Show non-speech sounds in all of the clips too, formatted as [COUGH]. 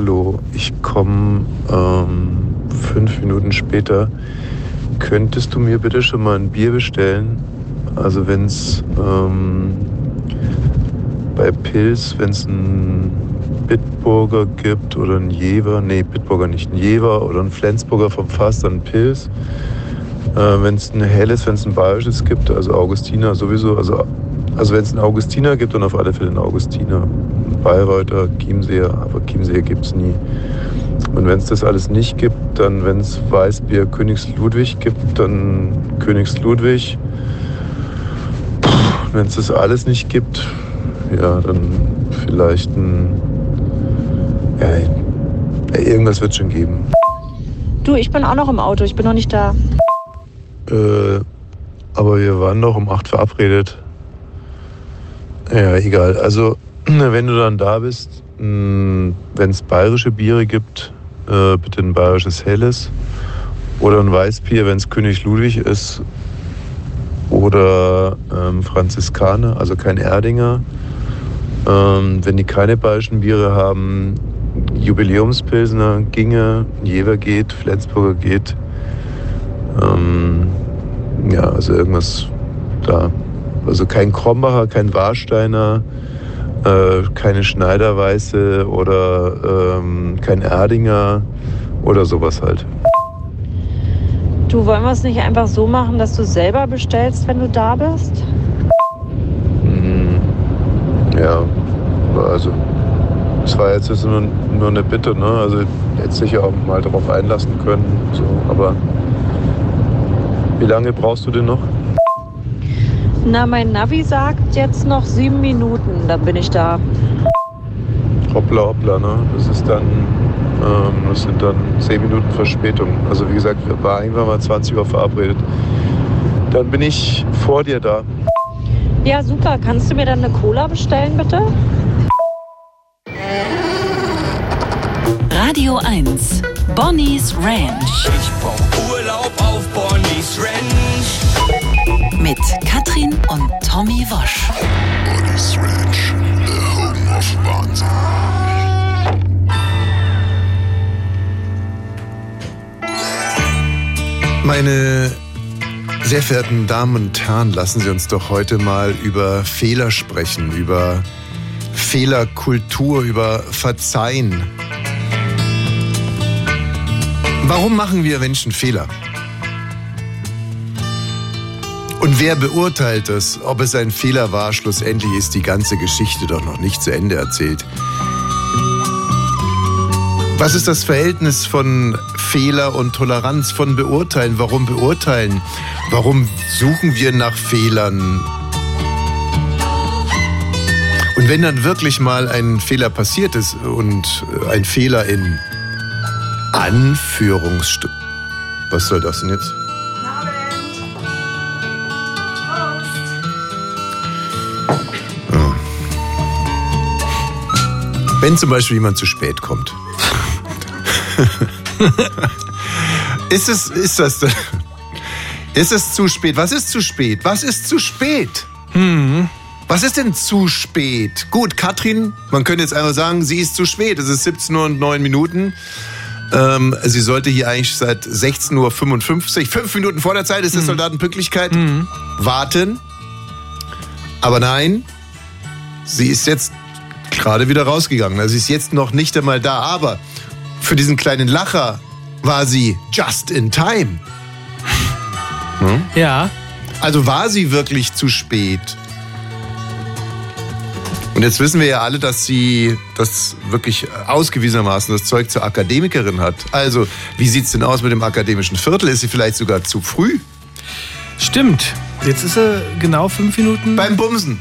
hallo, ich komme ähm, fünf Minuten später. Könntest du mir bitte schon mal ein Bier bestellen? Also wenn es ähm, bei Pilz, wenn es ein Bitburger gibt oder ein Jever, nee, Bitburger nicht, ein Jever oder ein Flensburger vom Fass, dann Pilz. Äh, wenn es ein helles, wenn es ein bayerisches gibt, also Augustiner sowieso, also, also wenn es einen Augustiner gibt, dann auf alle Fälle einen Augustiner. Bayreuther, Chiemseer, aber Chiemseer gibt es nie. Und wenn es das alles nicht gibt, dann, wenn es Weißbier Königs Ludwig gibt, dann Königs Ludwig. Wenn es das alles nicht gibt, ja, dann vielleicht ein. Ja, irgendwas wird schon geben. Du, ich bin auch noch im Auto, ich bin noch nicht da. Äh, aber wir waren doch um 8 verabredet. Ja, egal. Also, [CLEARS THROAT] wenn du dann da bist, wenn es bayerische Biere gibt, äh, bitte ein bayerisches Helles. Oder ein Weißbier, wenn es König Ludwig ist. Oder ähm, Franziskaner, also kein Erdinger. Ähm, wenn die keine bayerischen Biere haben, Jubiläumspilsner ginge, Jever geht, Flensburger geht. Ähm, ja, also irgendwas da. Also kein Krombacher, kein Warsteiner, äh, keine Schneiderweiße oder ähm, kein Erdinger oder sowas halt. Du, wollen wir es nicht einfach so machen, dass du selber bestellst, wenn du da bist? Hm, ja, also es war jetzt nur, nur eine Bitte, ne? Also hätte sich ja auch mal darauf einlassen können. So, aber wie lange brauchst du denn noch? Na, mein Navi sagt jetzt noch sieben Minuten, dann bin ich da. Hoppla, hoppla, ne? Das ist dann, ähm, das sind dann zehn Minuten Verspätung. Also wie gesagt, wir waren irgendwann mal 20 Uhr verabredet. Dann bin ich vor dir da. Ja, super. Kannst du mir dann eine Cola bestellen, bitte? Radio 1. Bonnie's Ranch. Ich brauch Urlaub auf Bonnie's Ranch. Mit Katrin und Tommy Wosch. Bonnie's Ranch, the home of Wahnsinn. Meine sehr verehrten Damen und Herren, lassen Sie uns doch heute mal über Fehler sprechen, über Fehlerkultur, über Verzeihen. Warum machen wir Menschen Fehler? Und wer beurteilt das, ob es ein Fehler war? Schlussendlich ist die ganze Geschichte doch noch nicht zu Ende erzählt. Was ist das Verhältnis von Fehler und Toleranz, von Beurteilen? Warum beurteilen? Warum suchen wir nach Fehlern? Und wenn dann wirklich mal ein Fehler passiert ist und ein Fehler in Anführungsstück. Was soll das denn jetzt? Wenn zum Beispiel jemand zu spät kommt. [LAUGHS] ist es, ist das, ist es zu spät? Was ist zu spät? Was ist zu spät? Hm. Was ist denn zu spät? Gut, Katrin, man könnte jetzt einfach sagen, sie ist zu spät. Es ist 17 Uhr und 9 Minuten. Ähm, sie sollte hier eigentlich seit 16.55 Uhr, fünf Minuten vor der Zeit ist das Soldatenpünktlichkeit, Mhm. warten. Aber nein, sie ist jetzt gerade wieder rausgegangen. Also sie ist jetzt noch nicht einmal da. Aber für diesen kleinen Lacher war sie just in time. Hm? Ja. Also war sie wirklich zu spät. Und jetzt wissen wir ja alle, dass sie das wirklich ausgewiesenermaßen das Zeug zur Akademikerin hat. Also, wie sieht's denn aus mit dem akademischen Viertel? Ist sie vielleicht sogar zu früh? Stimmt. Jetzt ist er genau fünf Minuten. Beim Bumsen.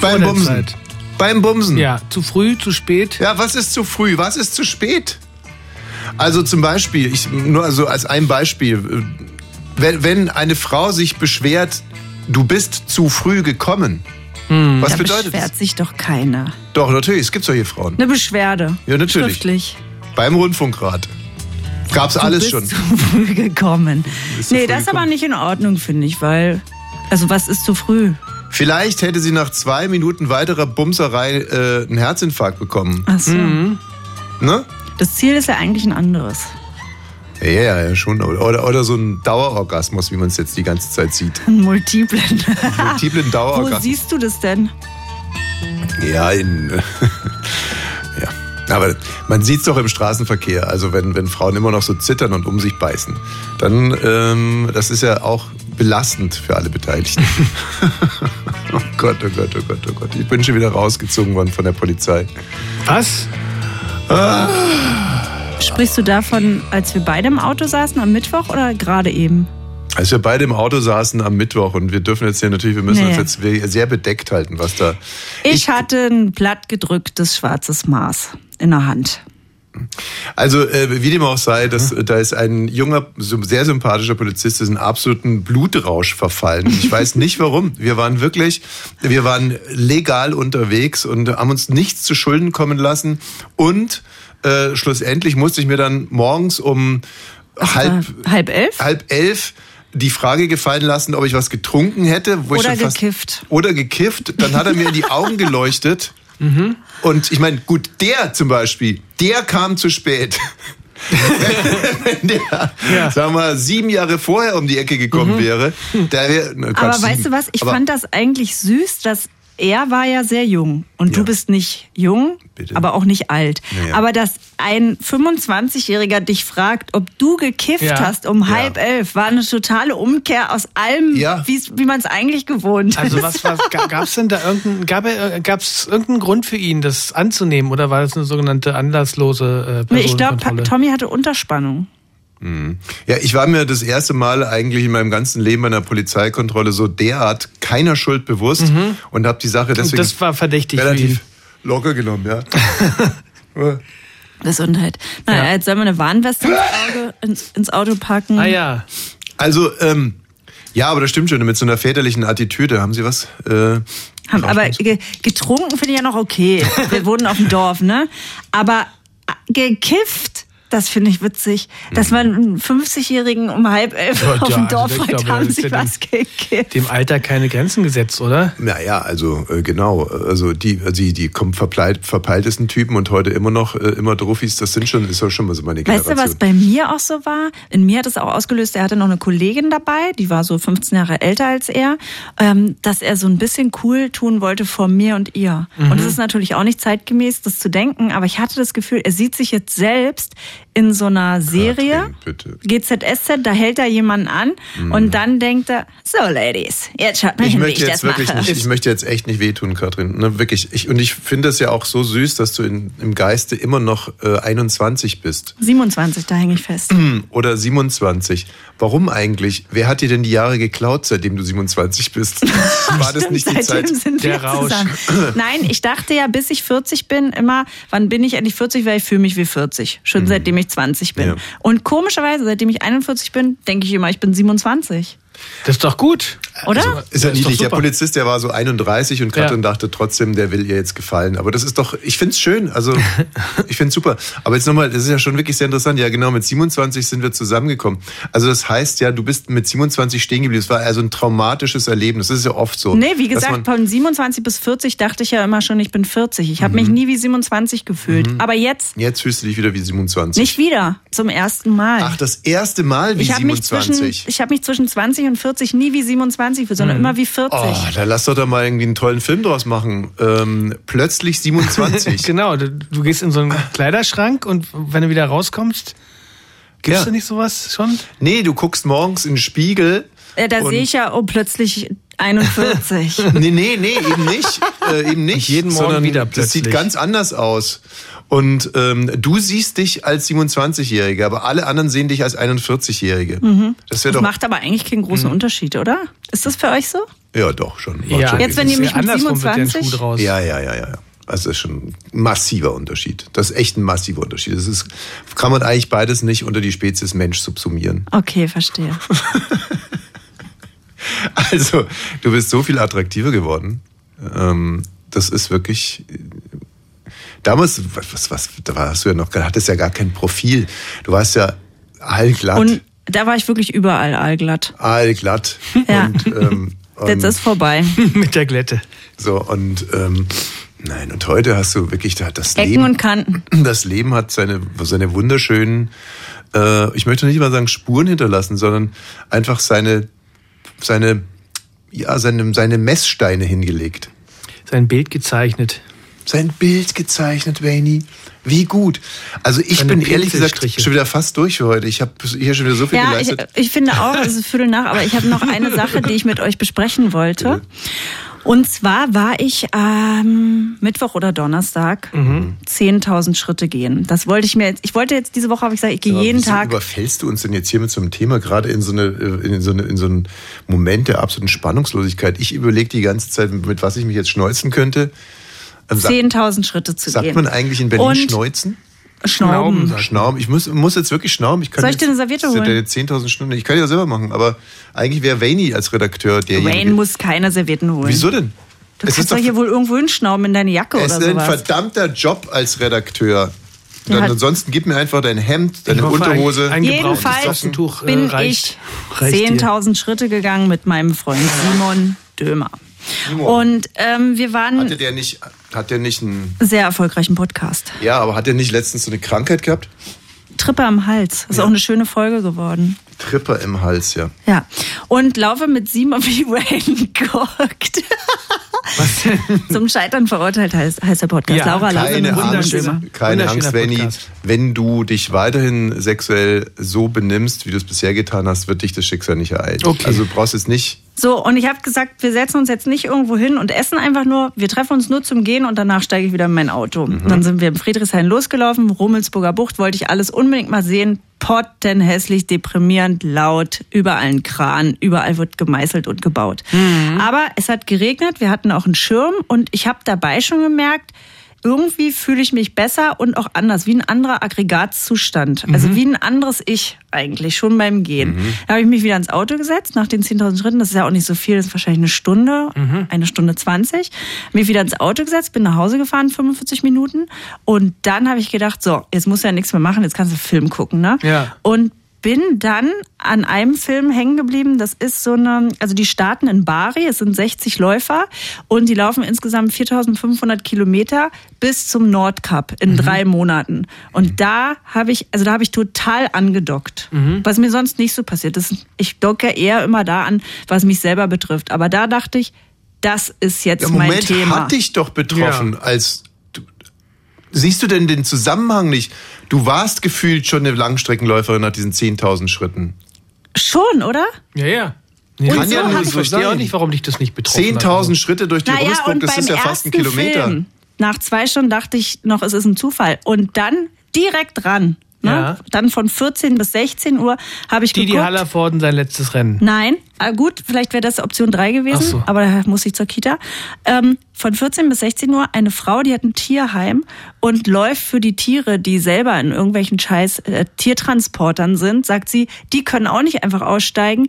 Beim Bumsen. Zeit. Beim Bumsen. Ja, zu früh, zu spät. Ja, was ist zu früh? Was ist zu spät? Also zum Beispiel, ich, nur also als ein Beispiel, wenn, wenn eine Frau sich beschwert, du bist zu früh gekommen. Was da bedeutet das? beschwert sich doch keiner. Doch, natürlich, es gibt solche Frauen. Eine Beschwerde. Ja, natürlich. Schriftlich. Beim Rundfunkrat. Gab's Du alles bist schon. zu früh gekommen. Bist zu Nee, früh das ist aber nicht in Ordnung, finde ich, weil. Also, was ist zu früh? Vielleicht hätte sie nach zwei Minuten weiterer Bumserei äh, einen Herzinfarkt bekommen. Ach so. Mhm. Ne? Das Ziel ist ja eigentlich ein anderes. Ja, ja, ja, schon. Oder, oder, so ein Dauerorgasmus, wie man es jetzt die ganze Zeit sieht. Ein Multiplen. Multiplen [LAUGHS] Wo Dauerorgasmus. siehst du das denn? Ja, in. [LAUGHS] ja. Aber man sieht es doch im Straßenverkehr. Also wenn, wenn Frauen immer noch so zittern und um sich beißen, dann ähm, das ist ja auch belastend für alle Beteiligten. [LAUGHS] oh Gott, oh Gott, oh Gott, oh Gott. Ich bin schon wieder rausgezogen worden von der Polizei. Was? Sprichst du davon, als wir beide im Auto saßen am Mittwoch oder gerade eben? Als wir beide im Auto saßen am Mittwoch und wir dürfen jetzt hier natürlich, wir müssen Nee. uns jetzt sehr bedeckt halten, was da. Ich, hatte ein platt gedrücktes schwarzes Maß in der Hand. Also äh, wie dem auch sei, das, da ist ein junger, sehr sympathischer Polizist, ist in absoluten Blutrausch verfallen. Ich weiß [LAUGHS] nicht warum. Wir waren wirklich, wir waren legal unterwegs und haben uns nichts zu Schulden kommen lassen. Und äh, schlussendlich musste ich mir dann morgens um halb, halb elf? halb elf die Frage gefallen lassen, ob ich was getrunken hätte. Wo ich Oder gekifft. Oder gekifft. Dann hat er mir in die Augen geleuchtet. Und ich meine, gut, der zum Beispiel, der kam zu spät. [LAUGHS] Wenn der, Ja. sagen wir mal, sieben Jahre vorher um die Ecke gekommen wäre, der wäre. Quatsch, Aber weißt sieben. du was? Ich Aber fand das eigentlich süß, dass er war ja sehr jung und Ja. du bist nicht jung, Bitte. aber auch nicht alt. Naja. Aber dass ein 25-Jähriger dich fragt, ob du gekifft Ja. hast um Ja. halb elf, war eine totale Umkehr aus allem, Ja. wie man es eigentlich gewohnt Also ist. was, was gab es denn da irgendeinen, gab er, gab's irgendeinen Grund für ihn, das anzunehmen oder war das eine sogenannte anlasslose äh, ich glaube? Tommy hatte Unterspannung. Ja, ich war mir das erste Mal eigentlich in meinem ganzen Leben bei einer Polizeikontrolle so derart keiner Schuld bewusst und habe die Sache deswegen das war verdächtig für ihn. relativ locker genommen, ja. [LAUGHS] Gesundheit. Naja, Ja. jetzt sollen wir eine Warnweste ins, Auge, ins, ins Auto packen. Ah ja, Also, ähm, ja, aber das stimmt schon, mit so einer väterlichen Attitüde. Haben Sie was? Äh, Haben, aber ge getrunken finde ich ja noch okay. Wir wohnen auf dem Dorf, ne? Aber äh, gekifft, das finde ich witzig. Dass man einen 50-Jährigen um halb elf Ja, auf ja, dem also Dorf fragt, glaube, haben sie ja was gekifft? dem Alter keine Grenzen gesetzt, oder? naja, also äh, genau. Also die, die, die kommen verpeilt, verpeiltesten Typen und heute immer noch äh, immer Druffis, das sind schon, ist doch schon mal so meine Weißt Generation. du, was bei mir auch so war? In mir hat es auch ausgelöst, er hatte noch eine Kollegin dabei, die war so 15 Jahre älter als er, ähm, dass er so ein bisschen cool tun wollte vor mir und ihr. Und es ist natürlich auch nicht zeitgemäß, das zu denken, aber ich hatte das Gefühl, er sieht sich jetzt selbst in so einer Serie. Katrin, bitte. GZSZ, da hält er jemanden an und dann denkt er, so Ladies, jetzt schaut mal Ich hin, wie möchte ich jetzt das wirklich mache. nicht, ich möchte jetzt echt nicht wehtun, Katrin. Ne, wirklich. Ich, und ich finde es ja auch so süß, dass du in, im Geiste immer noch äh, 21 bist. 27, da hänge ich fest. [CLEARS THROAT] Oder 27. Warum eigentlich? Wer hat dir denn die Jahre geklaut, seitdem du 27 bist? [LAUGHS] War das nicht die Seitdem Zeit? sind Der wir Rausch. [CLEARS THROAT] Nein, ich dachte ja, bis ich 40 bin, immer, wann bin ich endlich 40, weil ich fühle mich wie 40. Schon seitdem ich 20 bin. Ja. Und komischerweise, seitdem ich 41 bin, denke ich immer, ich bin 27. Das ist doch gut. Oder? Also, Ist ja Ja, ist niedlich. Der. Polizist, der war so 31 und Katrin Ja. dachte trotzdem, der will ihr jetzt gefallen. Aber das ist doch, ich find's schön. Also, [LAUGHS] ich find's super. Aber jetzt nochmal, das ist ja schon wirklich sehr interessant. Ja, genau, mit 27 sind wir zusammengekommen. Also, das heißt ja, du bist mit 27 stehen geblieben. Das war also ein traumatisches Erlebnis. Das ist ja oft so. Nee, wie gesagt, von 27 bis 40 dachte ich ja immer schon, ich bin 40. Ich habe mich Mhm. nie wie 27 gefühlt. Aber jetzt Jetzt fühlst du dich wieder wie 27. nicht wieder, zum ersten Mal. Ach, das erste Mal wie ich habe mich, zwischen, 27. ich hab mich zwischen 20 und 40 nie wie 27 gefühlt, sondern immer wie 40. Oh, da lass doch da mal irgendwie einen tollen Film draus machen. Ähm, plötzlich 27. [LAUGHS] Genau, du, du gehst in so einen Kleiderschrank und wenn du wieder rauskommst, gibt's Ja. da nicht sowas schon? Nee, du guckst morgens in den Spiegel. Äh, da sehe ich ja, oh, plötzlich 41. [LAUGHS] Nee, nee, nee, eben nicht. Äh, eben nicht. Jeden Morgen sondern wieder Das sieht plötzlich. ganz anders aus. Und ähm, du siehst dich als 27-Jährige, aber alle anderen sehen dich als 41-Jährige. Das wäre Das doch. macht aber eigentlich keinen großen Unterschied, oder? Ist das für euch so? Ja, doch, schon. Ja, schon Jetzt, wenn ihr mich ja mit andersrum wird der 27 Schuh draus. Ja, ja, ja, ja. ja. Also das ist schon ein massiver Unterschied. Das ist echt ein massiver Unterschied. Das ist, kann man eigentlich beides nicht unter die Spezies Mensch subsumieren. Okay, verstehe. [LAUGHS] [LAUGHS] Also, du bist so viel attraktiver geworden. Ähm, das ist wirklich. Damals, was, was, da warst du ja noch, hattest ja gar kein Profil. Du warst ja allglatt. Und da war ich wirklich überall allglatt. allglatt. [LAUGHS] Ja. Und, ähm, [LAUGHS] Jetzt und ist vorbei. Mit der Glätte. so, und ähm, Nein, und heute hast du wirklich da das Ecken Leben. und Kanten. [CLEARS THROAT] Das Leben hat seine, seine wunderschönen, äh, ich möchte nicht mal sagen Spuren hinterlassen, sondern einfach seine, seine, ja, seine, seine Messsteine hingelegt. Sein Bild gezeichnet. Sein Bild gezeichnet, Wayne. Wie gut. Also ich Seine bin ehrlich gesagt schon wieder fast durch für heute. Ich habe hier schon wieder so viel Ja, ich, geleistet. ich finde auch, es ist Viertel nach, aber ich habe noch eine [LAUGHS] Sache, die ich mit euch besprechen wollte. Und zwar war ich am Mittwoch oder Donnerstag Mhm. 10.000 Schritte gehen. Das wollte ich mir jetzt, ich wollte jetzt diese Woche, habe ich gesagt, ich gehe jeden Tag. überfällst du uns denn jetzt hier mit so einem Thema, gerade in so, eine, in so, eine, in so einen Moment der absoluten Spannungslosigkeit? Ich überlege die ganze Zeit, mit was ich mich jetzt schneuzen könnte. Ähm, sagt- 10.000 Schritte zu Sagt gehen. man eigentlich in Berlin Und schneuzen? Schnauben. sagt Schnauben. Ich muss, muss jetzt wirklich schnauben. Ich kann Soll ich dir eine Serviette das sind holen? deine 10.000 Stunden. Ich kann ja selber machen, aber eigentlich wäre Wayne als Redakteur derjenige. Wayne muss keine Servietten holen. Wieso denn? Du es kannst doch hier wohl irgendwo hinschnauben in deine Jacke es oder ist ein verdammter Job als Redakteur. Dann, hat- ansonsten gib mir einfach dein Hemd, deine Unterhose. Ein, ein gebrauchtes Jedenfalls Taschentuch äh, bin reicht, ich reicht dir. 10.000 Schritte gegangen mit meinem Freund Simon Dömer. Und ähm, wir waren Hatte der nicht, hat der nicht einen, sehr erfolgreichen Podcast. ja, aber hat der nicht letztens so eine Krankheit gehabt? Tripper am Hals. Ist auch eine schöne Folge geworden. Tripper im Hals, ja. Ja. Und laufe mit Simon wie [LAUGHS] Wayne guckt. Zum Scheitern verurteilt heißt, heißt der Podcast. Ja, Laura Lauser Keine Angst, keine Angst, Venny. Wenn du dich weiterhin sexuell so benimmst, wie du es bisher getan hast, wird dich das Schicksal nicht ereilen. Okay. Also du brauchst jetzt nicht. So, und ich habe gesagt, wir setzen uns jetzt nicht irgendwo hin und essen einfach nur. Wir treffen uns nur zum Gehen und danach steige ich wieder in mein Auto. Und dann sind wir im Friedrichshain losgelaufen, Rummelsburger Bucht, wollte ich alles unbedingt mal sehen. Pottenhässlich, deprimierend, laut, überall ein Kran, überall wird gemeißelt und gebaut. Aber es hat geregnet, wir hatten auch einen Schirm und ich habe dabei schon gemerkt, irgendwie fühle ich mich besser und auch anders, wie ein anderer Aggregatzustand. Also wie ein anderes Ich eigentlich, schon beim Gehen. Da habe ich mich wieder ins Auto gesetzt, nach den 10.000 Schritten, das ist ja auch nicht so viel, das ist wahrscheinlich eine Stunde, eine Stunde 20. Mich wieder ins Auto gesetzt, bin nach Hause gefahren, 45 Minuten. Und dann habe ich gedacht, so, jetzt musst du ja nichts mehr machen, jetzt kannst du Film gucken, ne? Ja. Und bin dann an einem Film hängen geblieben. Das ist so eine, also die starten in Bari, es sind 60 Läufer und die laufen insgesamt 4500 Kilometer bis zum Nordkap in drei Monaten. Und da habe ich, also da habe ich total angedockt, was mir sonst nicht so passiert ist. Ich docke eher immer da an, was mich selber betrifft. Aber da dachte ich, das ist jetzt mein Moment Thema. hat dich doch betroffen, als du, siehst du denn den Zusammenhang nicht? Du warst gefühlt schon eine Langstreckenläuferin nach diesen 10.000 Schritten. Schon, oder? Ja, ja. Nee, Kann das ja nur auch- ich so verstehe auch nicht, warum dich das nicht betroffen hat. 10.000 Schritte durch die Naja, und das ist ja fast ein Kilometer. Film, nach zwei Stunden dachte ich noch, es ist ein Zufall. Und dann direkt dran. Ne? Ja. Dann von 14 bis 16 Uhr habe ich Die, die geguckt. Hallervorden sein letztes Rennen. Nein, ah, gut, vielleicht wäre das Option 3 gewesen, Ach so. aber da muss ich zur Kita. Ähm, von 14 bis 16 Uhr eine Frau, die hat ein Tierheim und läuft für die Tiere, die selber in irgendwelchen scheiß äh, Tiertransportern sind, sagt sie, die können auch nicht einfach aussteigen.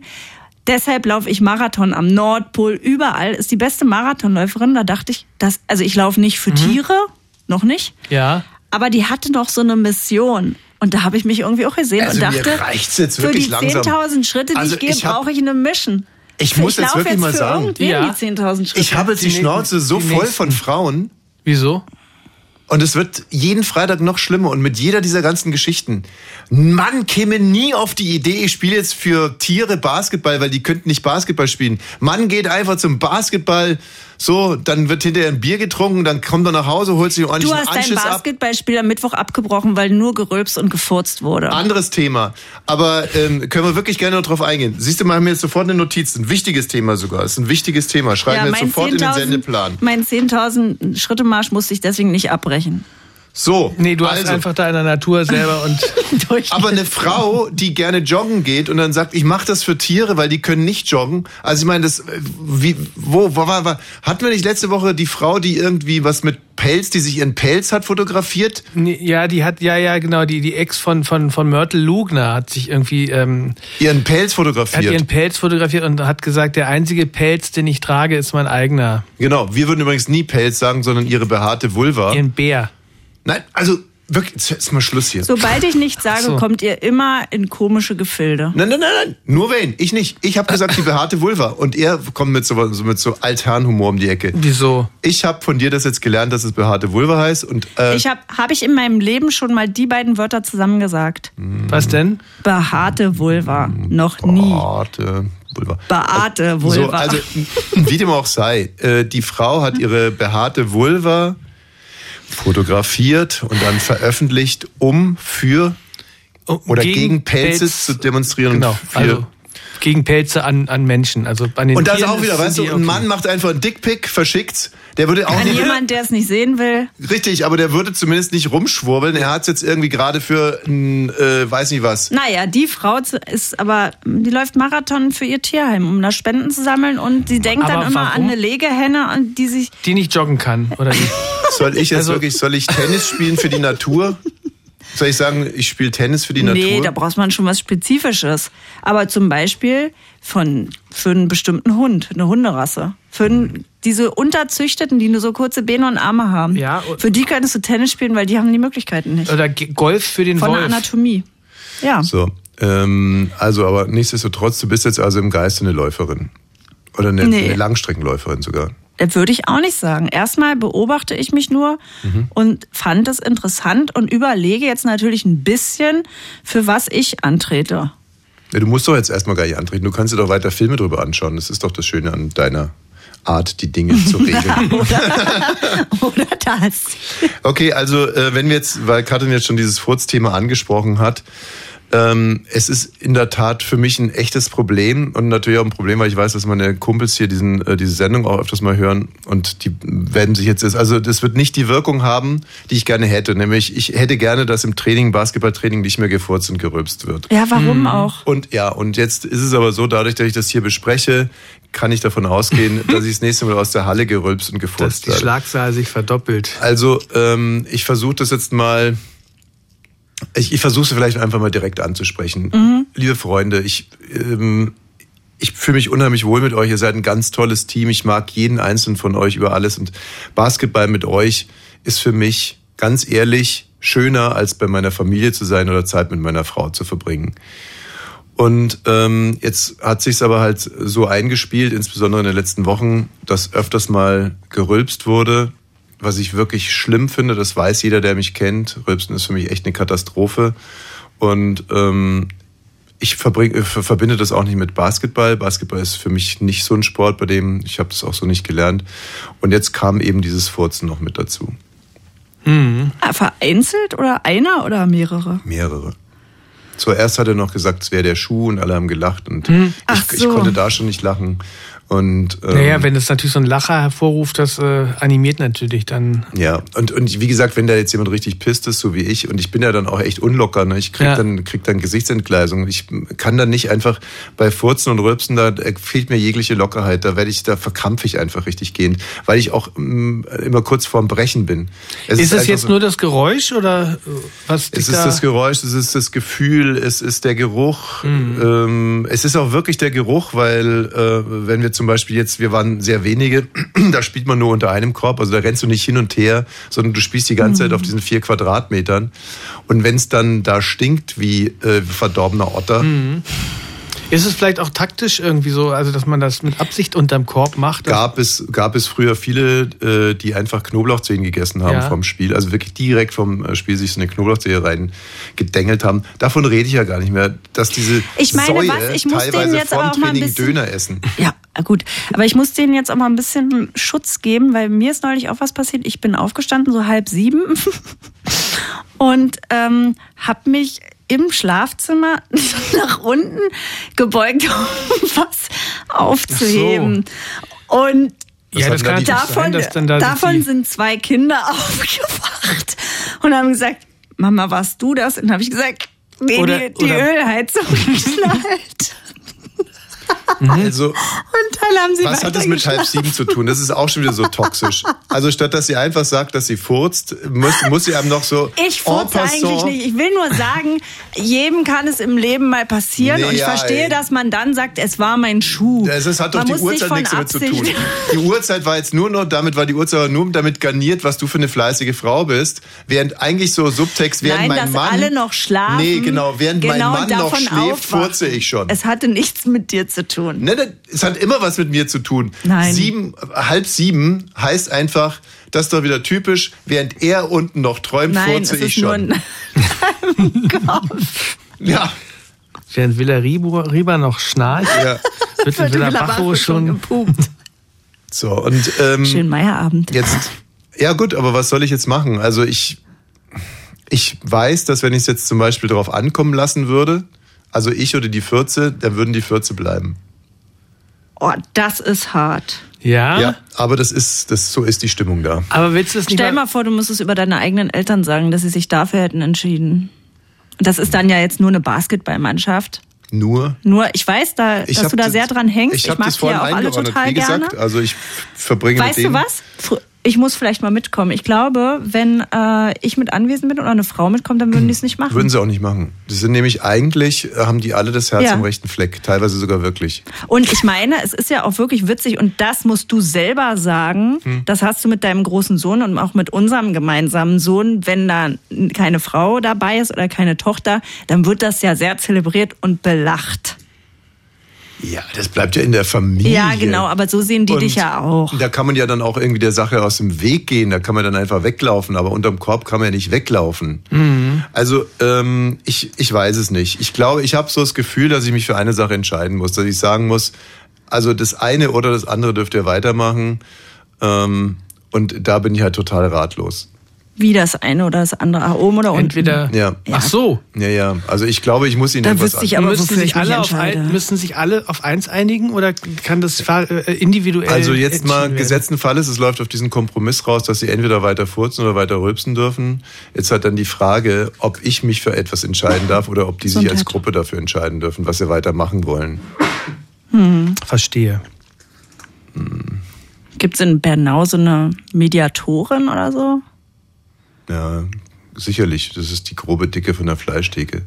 Deshalb laufe ich Marathon am Nordpol, überall, ist die beste Marathonläuferin. Da dachte ich, das, also ich laufe nicht für Mhm. Tiere, noch nicht, Ja. aber die hatte noch so eine Mission. Und da habe ich mich irgendwie auch gesehen Also und mir dachte, reicht's jetzt für wirklich die langsam. 10.000 Schritte, die Also ich gehe, ich brauche ich eine Mission. Ich muss jetzt laufe wirklich mal für sagen, irgendwen Ja. die 10.000 Schritte. ich habe jetzt die Die Schnauze so die voll nächsten. von Frauen Wieso? und es wird jeden Freitag noch schlimmer und mit jeder dieser ganzen Geschichten. Mann käme nie auf die Idee, ich spiele jetzt für Tiere Basketball, weil die könnten nicht Basketball spielen. Mann geht einfach zum Basketball, so, dann wird hinterher ein Bier getrunken, dann kommt er nach Hause, holt sich ordentlich du einen hast dein Anschiss ab. Basketballspiel am Mittwoch abgebrochen, weil nur gerülpst und gefurzt wurde. Anderes Thema. Aber ähm, können wir wirklich gerne noch drauf eingehen. Siehst du, machen wir jetzt sofort eine Notiz. Ein wichtiges Thema sogar. ist ein wichtiges Thema. Schreiben wir jetzt sofort in den 10.000 Sendeplan. Mein 10.000 Schritte Marsch musste ich deswegen nicht abbrechen. So. Nee, du hast also, einfach da in der Natur selber und [LAUGHS] Durch Aber eine Frau, die gerne joggen geht und dann sagt, ich mache das für Tiere, weil die können nicht joggen. Also ich meine, das äh, wie wo, wo war, war hatten wir nicht letzte Woche die Frau, die irgendwie was mit Pelz, die sich ihren Pelz hat fotografiert? Nee, ja, die hat ja ja genau die die Ex von von von Myrtle Lugner hat sich irgendwie ähm, Ihren Pelz hat fotografiert. ihren Pelz fotografiert und hat gesagt, der einzige Pelz, den ich trage, ist mein eigener, genau, wir würden übrigens nie Pelz sagen, sondern ihre behaarte Vulva. ihren Bär. Nein, also wirklich, jetzt ist mal Schluss hier. Sobald ich nichts sage, so. kommt ihr immer in komische Gefilde. Nein, nein, nein, nein. Nur wen? Ich nicht. Ich habe gesagt, die behaarte Vulva. Und er kommt mit so, so, mit so Altherrenhumor um die Ecke. Wieso? Ich habe von dir das jetzt gelernt, dass es behaarte Vulva heißt. Und äh, Ich habe hab ich in meinem Leben schon mal die beiden Wörter zusammengesagt. Was denn? Behaarte Vulva. Noch nie. behaarte Vulva. Behaarte Vulva. So, also wie dem auch sei, äh, die Frau hat ihre behaarte Vulva fotografiert und dann veröffentlicht, um für oder gegen, Pelze Pelz- zu demonstrieren. Genau, für, also gegen Pelze an, an Menschen. Also an den und das Tieren auch wieder, weißt du, die ein okay. Mann macht einfach einen Dickpick, verschickt's. Der würde auch An nicht. jemand, der es nicht sehen will. Richtig, aber der würde zumindest nicht rumschwurbeln. Er hat's jetzt irgendwie gerade für, ein, äh, weiß nicht was. Naja, die Frau ist aber, die läuft Marathon für ihr Tierheim, um da Spenden zu sammeln und sie denkt Aber dann immer warum? an eine Legehenne und die sich. Die nicht joggen kann, oder wie? Soll ich jetzt Also- wirklich, soll ich Tennis spielen für die Natur? Soll ich sagen, ich spiele Tennis für die Nee, Natur? da braucht man schon was Spezifisches. Aber zum Beispiel von, für einen bestimmten Hund, eine Hunderasse. Für einen, diese Unterzüchteten, die nur so kurze Beine und Arme haben. Ja, und- für die könntest du Tennis spielen, weil die haben die Möglichkeiten nicht. Oder Golf für den Von der Wolf. Anatomie. Ja. So, ähm, also aber nichtsdestotrotz, du bist jetzt also im Geiste eine Läuferin. Oder eine, Nee. eine Langstreckenläuferin sogar. Das würde ich auch nicht sagen. Erstmal beobachte ich mich nur Mhm. und fand es interessant und überlege jetzt natürlich ein bisschen, für was ich antrete. Ja, du musst doch jetzt erstmal gar nicht antreten. Du kannst dir doch weiter Filme drüber anschauen. Das ist doch das Schöne an deiner Art, die Dinge zu [LAUGHS] regeln. [LAUGHS] Oder das. Okay, also äh, wenn wir jetzt, weil Katrin jetzt schon dieses Furz-Thema angesprochen hat, ähm, es ist in der Tat für mich ein echtes Problem und natürlich auch ein Problem, weil ich weiß, dass meine Kumpels hier diesen, äh, diese Sendung auch öfters mal hören und die werden sich jetzt, also das wird nicht die Wirkung haben, die ich gerne hätte. Nämlich, ich hätte gerne, dass im Training, Basketballtraining nicht mehr gefurzt und gerülpst wird. Ja, warum auch? Und ja, und jetzt ist es aber so, dadurch, dass ich das hier bespreche, kann ich davon ausgehen, [LAUGHS] dass ich das nächste Mal aus der Halle gerülpst und dass gefurzt die werde. Schlagzahl sich verdoppelt. Also, ähm, ich versuche das jetzt mal. Ich, ich versuche es vielleicht einfach mal direkt anzusprechen. Liebe Freunde, ich, ähm, ich fühle mich unheimlich wohl mit euch. Ihr seid ein ganz tolles Team. Ich mag jeden einzelnen von euch über alles. Und Basketball mit euch ist für mich ganz ehrlich schöner, als bei meiner Familie zu sein oder Zeit mit meiner Frau zu verbringen. Und ähm, jetzt hat sich's aber halt so eingespielt, insbesondere in den letzten Wochen, dass öfters mal gerülpst wurde, was ich wirklich schlimm finde. Das weiß jeder, der mich kennt. Rülpsen ist für mich echt eine Katastrophe. Und ähm, ich verbring, äh, ver- verbinde das auch nicht mit Basketball. Basketball ist für mich nicht so ein Sport, bei dem ich habe das auch so nicht gelernt. Und jetzt kam eben dieses Furzen noch mit dazu. Ah, Vereinzelt oder einer oder mehrere? Mehrere. Zuerst hat er noch gesagt, es wäre der Schuh und alle haben gelacht und Ach ich, ich so. konnte da schon nicht lachen. Und ähm, Naja, wenn es natürlich so ein Lacher hervorruft, das äh, animiert natürlich dann. Ja, und, und wie gesagt, wenn da jetzt jemand richtig pisst ist, so wie ich, und ich bin ja dann auch echt unlocker, ne? ich krieg, Ja. dann, krieg dann Gesichtsentgleisung. Ich kann dann nicht einfach bei Furzen und Rülpsen, da fehlt mir jegliche Lockerheit. Da werde ich, da verkrampfe ich einfach richtig gehend, weil ich auch mm, immer kurz vorm Brechen bin. ist es einfach jetzt so- nur das Geräusch oder äh, was es ist da? das Geräusch, es ist das Gefühl, es ist der Geruch. Mhm. Ähm, es ist auch wirklich der Geruch, weil äh, wenn wir zum Beispiel jetzt, wir waren sehr wenige, [CLEARS THROAT] da spielt man nur unter einem Korb, also da rennst du nicht hin und her, sondern du spielst die ganze Zeit auf diesen vier Quadratmetern. Und wenn es dann da stinkt wie äh, verdorbener Otter, Mhm. Ist es vielleicht auch taktisch irgendwie so, also dass man das mit Absicht unterm Korb macht? gab es, gab es früher viele, äh, die einfach Knoblauchzehen gegessen haben Ja. vom Spiel. Also wirklich direkt vom äh, Spiel sich so eine Knoblauchzehe rein gedengelt haben. Davon rede ich ja gar nicht mehr. Dass diese Ich meine, Säue was? Ich muss teilweise denen jetzt vorm aber auch mal ein Training bisschen- Döner essen. Ja, gut. Aber ich muss denen jetzt auch mal ein bisschen Schutz geben, weil mir ist neulich auch was passiert. Ich bin aufgestanden, so halb sieben, [LAUGHS] und ähm, habe mich im Schlafzimmer [LAUGHS] nach unten gebeugt, [LAUGHS] um was aufzuheben. Und ja, das kann davon, sein, dann da davon sind zwei Kinder [LAUGHS] aufgewacht und haben gesagt, Mama, warst du das? Und habe ich gesagt, nee, Oder- die, die oder- Ölheizung knallt. Also, Und dann haben sie was hat das mit halb sieben zu tun? Das ist auch schon wieder so toxisch. Also statt dass sie einfach sagt, dass sie furzt, muss, muss sie einem noch so Ich furze eigentlich nicht. Ich will nur sagen, jedem kann es im Leben mal passieren. Nee, und ich ja, verstehe, ey. dass man dann sagt, es war mein Schuh. Es ist, hat doch Man die Uhrzeit nichts damit zu tun. [LAUGHS] Die Uhrzeit war jetzt nur noch, damit war die Uhrzeit nur damit garniert, was du für eine fleißige Frau bist. Während eigentlich so Subtext, während Nein, mein dass Mann. alle noch schlafen. Nee, genau, während genau mein Mann noch schläft, aufwachen. furze ich schon. Es hatte nichts mit dir zu tun. Ne, ne, es hat immer was mit mir zu tun. Nein. Sieben, halb sieben heißt einfach, das ist doch wieder typisch, während er unten noch träumt, Nein, furze es ich ist nur schon. ein [LAUGHS] Kopf. Ja, Während Villa Riba noch schnarcht, ja. wird in Villa Bajo schon. gepupt. So, und ähm, Schönen Meierabend. Jetzt, ja gut, aber was soll ich jetzt machen? Also ich, ich weiß, dass wenn ich es jetzt zum Beispiel darauf ankommen lassen würde, also ich oder die Fürze, dann würden die Fürze bleiben. Oh, das ist hart. Ja, Ja, aber das ist, das, so ist die Stimmung da. aber willst du das nicht Stell mal, mal vor, du müsstest über deine eigenen Eltern sagen, dass sie sich dafür hätten entschieden. Das ist dann ja jetzt nur eine Basketballmannschaft. Nur. Nur, ich weiß, da, Ich dass du da das- sehr dran hängst. Ich Ich, habe mag das die vorhin ja auch alle total Wie gesagt, gerne. also ich verbringe Weißt mit du was? Ich muss vielleicht mal mitkommen. Ich glaube, wenn äh, ich mit anwesend bin oder eine Frau mitkommt, dann würden die es nicht machen. Würden sie auch nicht machen. Das sind nämlich eigentlich, äh, haben die alle das Herz Ja. am rechten Fleck. Teilweise sogar wirklich. Und ich meine, es ist ja auch wirklich witzig und das musst du selber sagen. Hm. Das hast du mit deinem großen Sohn und auch mit unserem gemeinsamen Sohn. Wenn da keine Frau dabei ist oder keine Tochter, dann wird das ja sehr zelebriert und belacht. Ja, das bleibt ja in der Familie. Ja, genau, aber so sehen die Und dich ja auch. Da kann man ja dann auch irgendwie der Sache aus dem Weg gehen. Da kann man dann einfach weglaufen. Aber unterm Korb kann man ja nicht weglaufen. Also ähm, ich, ich weiß es nicht. Ich glaube, ich habe so das Gefühl, dass ich mich für eine Sache entscheiden muss. Dass ich sagen muss, also das eine oder das andere dürft ihr weitermachen. Ähm, und da bin ich halt total ratlos. Wie das eine oder das andere, ah, oben oder unten. entweder. Ja. Ach so. Ja, ja. Also ich glaube, ich muss ihnen Da etwas ich aber, müssen sich, alle auf ein, müssen sich alle auf eins einigen oder kann das äh, individuell Also jetzt mal gesetzten Falles, es läuft auf diesen Kompromiss raus, dass sie entweder weiter furzen oder weiter rülpsen dürfen. Jetzt hat dann die Frage, ob ich mich für etwas entscheiden darf oder ob die sich als. Gruppe dafür entscheiden dürfen, was sie weiter machen wollen. Verstehe. Gibt es in Bernau so eine Mediatorin oder so? Ja, sicherlich. Das ist die grobe Dicke von der Fleischtheke.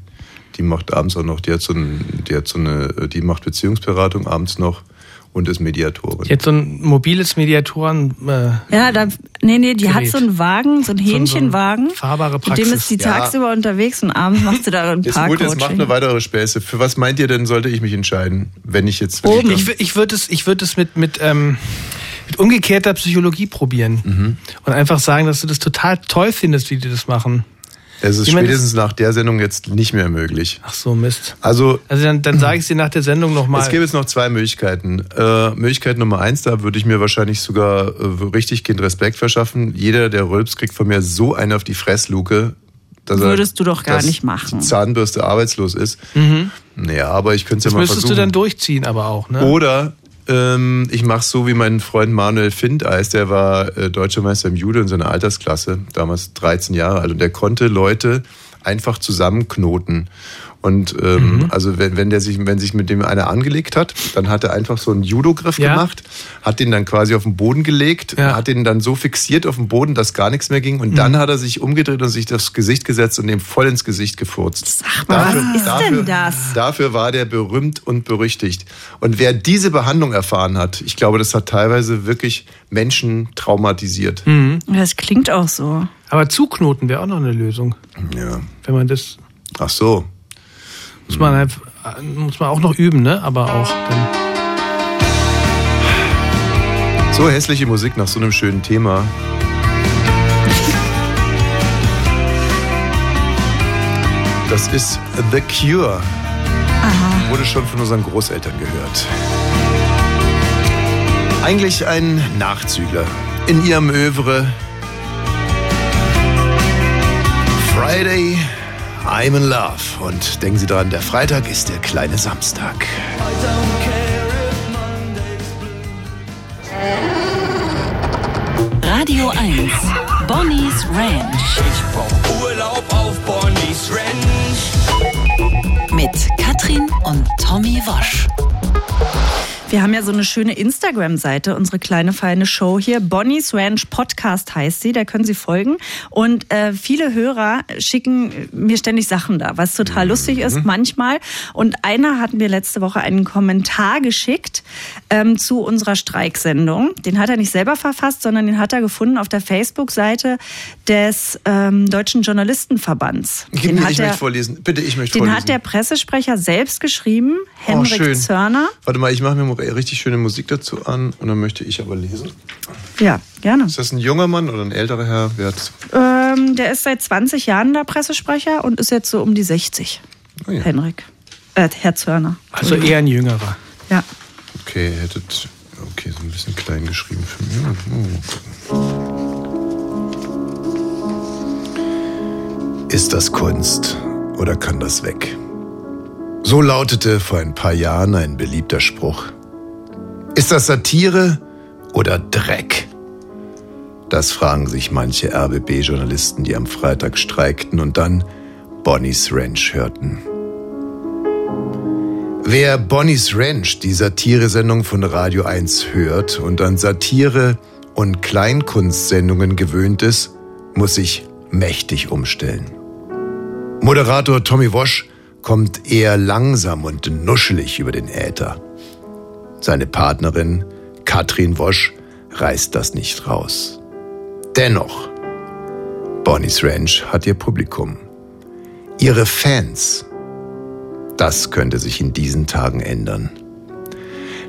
Die macht abends auch noch, die hat so, ein, die hat so eine, die macht Beziehungsberatung abends noch und ist Mediatorin. Jetzt so ein mobiles Mediatoren. Äh, Ja, da, nee, nee, die Gerät. hat so einen Wagen, so einen So ein- Hähnchenwagen. so ein fahrbare Mit dem Praxis. ist die Ja. tagsüber unterwegs und abends macht sie da ein [LAUGHS] Jetzt paar gut, jetzt macht nur weitere Späße. Für was meint ihr denn, sollte ich mich entscheiden, wenn ich jetzt... Wenn Oben. ich ich wür- ich würde es, ich würde es mit, mit, ähm, mit umgekehrter Psychologie probieren. Mhm. Und einfach sagen, dass du das total toll findest, wie die das machen. Es ist spätestens nach der Sendung jetzt nicht mehr möglich. Ach so, Mist. Also Also dann, dann sage ich es dir nach der Sendung nochmal. Es gäbe jetzt noch zwei Möglichkeiten. Äh, Möglichkeit Nummer eins, da würde ich mir wahrscheinlich sogar äh, richtig gehend Respekt verschaffen. Jeder, der rülps, kriegt von mir so eine auf die Fressluke. Dass er- Würdest du doch gar nicht machen. die Zahnbürste arbeitslos ist. Naja, aber ich könnte es ja Das mal müsstest versuchen. du dann durchziehen, aber auch, ne? Oder ähm, ich mache so wie mein Freund Manuel Findeis, der war äh, deutscher Meister im Judo in seiner Altersklasse, damals 13 Jahre alt, und der konnte Leute einfach zusammenknoten. Und ähm, Mhm. also wenn, wenn der sich, wenn sich mit dem einer angelegt hat, dann hat er einfach so einen Judo-Griff Ja. gemacht, hat den dann quasi auf den Boden gelegt, Ja. Mhm. hat den dann so fixiert auf den Boden, dass gar nichts mehr ging. Und dann hat er sich umgedreht und sich das Gesicht gesetzt und dem voll ins Gesicht gefurzt. Sag mal, was ist denn das? Dafür war der berühmt und berüchtigt. Und wer diese Behandlung erfahren hat, ich glaube, das hat teilweise wirklich Menschen traumatisiert. Mhm. Das klingt auch so. Aber zuknoten wäre auch noch eine Lösung. Ja. Wenn man das, Ach so. Muss man halt, muss man auch noch üben, ne? Aber auch dann. So hässliche Musik nach so einem schönen Thema. Das ist The Cure. Wurde schon von unseren Großeltern gehört. Eigentlich ein Nachzügler in ihrem Övre. Friday, I'm in Love. Und denken Sie dran, der Freitag ist der kleine Samstag. Radio 1. Bonnie's Ranch Ich brauch Urlaub auf Bonnie's Ranch. mit Katrin und Tommy Wosch. Wir haben ja so eine schöne Instagram-Seite, unsere kleine feine Show hier. Bonnie's Ranch Podcast heißt sie, da können Sie folgen. Und äh, viele Hörer schicken mir ständig Sachen da, was total lustig ist manchmal. Und einer hat mir letzte Woche einen Kommentar geschickt ähm, zu unserer Streiksendung. Den hat er nicht selber verfasst, sondern den hat er gefunden auf der Facebook-Seite des ähm, Deutschen Journalistenverbands. Gib Den mir, ich der, möchte vorlesen. Bitte, ich möchte den vorlesen. hat der Pressesprecher selbst geschrieben, Henrik oh. Zörner. Warte mal, ich mache mir mal richtig schöne Musik dazu an und dann möchte ich aber lesen. Ja, gerne. Ist das ein junger Mann oder ein älterer Herr? Wer? Ähm, der ist seit 20 Jahren der Pressesprecher und ist jetzt so um die 60. Oh ja. Henrik. Äh, Herr Zörner. Also eher ein jüngerer. Ja. Okay, ihr hättet. Okay, so ein bisschen klein geschrieben für mich. Mal gucken. Ist das Kunst oder kann das weg? So lautete vor ein paar Jahren ein beliebter Spruch. Ist das Satire oder Dreck? Das fragen sich manche RBB-Journalisten, die am Freitag streikten und dann Bonnie's Ranch hörten. Wer Bonnie's Ranch, die Satiresendung von Radio 1 hört und an Satire und Kleinkunstsendungen gewöhnt ist, muss sich mächtig umstellen. Moderator Tommy Wosch kommt eher langsam und nuschelig über den Äther. Seine Partnerin Katrin Wosch reißt das nicht raus. Dennoch, Bonnie's Ranch hat ihr Publikum. Ihre Fans. Das könnte sich in diesen Tagen ändern.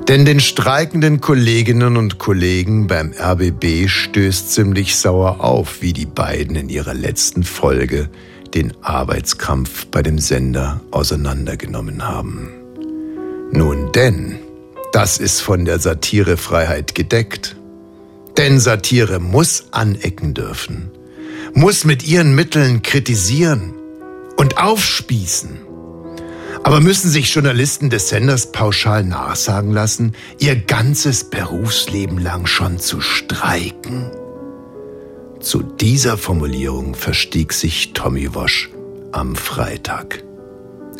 Denn den streikenden Kolleginnen und Kollegen beim RBB stößt ziemlich sauer auf, wie die beiden in ihrer letzten Folge den Arbeitskampf bei dem Sender auseinandergenommen haben. Nun denn, das ist von der Satirefreiheit gedeckt. Denn Satire muss anecken dürfen, muss mit ihren Mitteln kritisieren und aufspießen. Aber müssen sich Journalisten des Senders pauschal nachsagen lassen, ihr ganzes Berufsleben lang schon zu streiken? Zu dieser Formulierung verstieg sich Tommy Wosch am Freitag.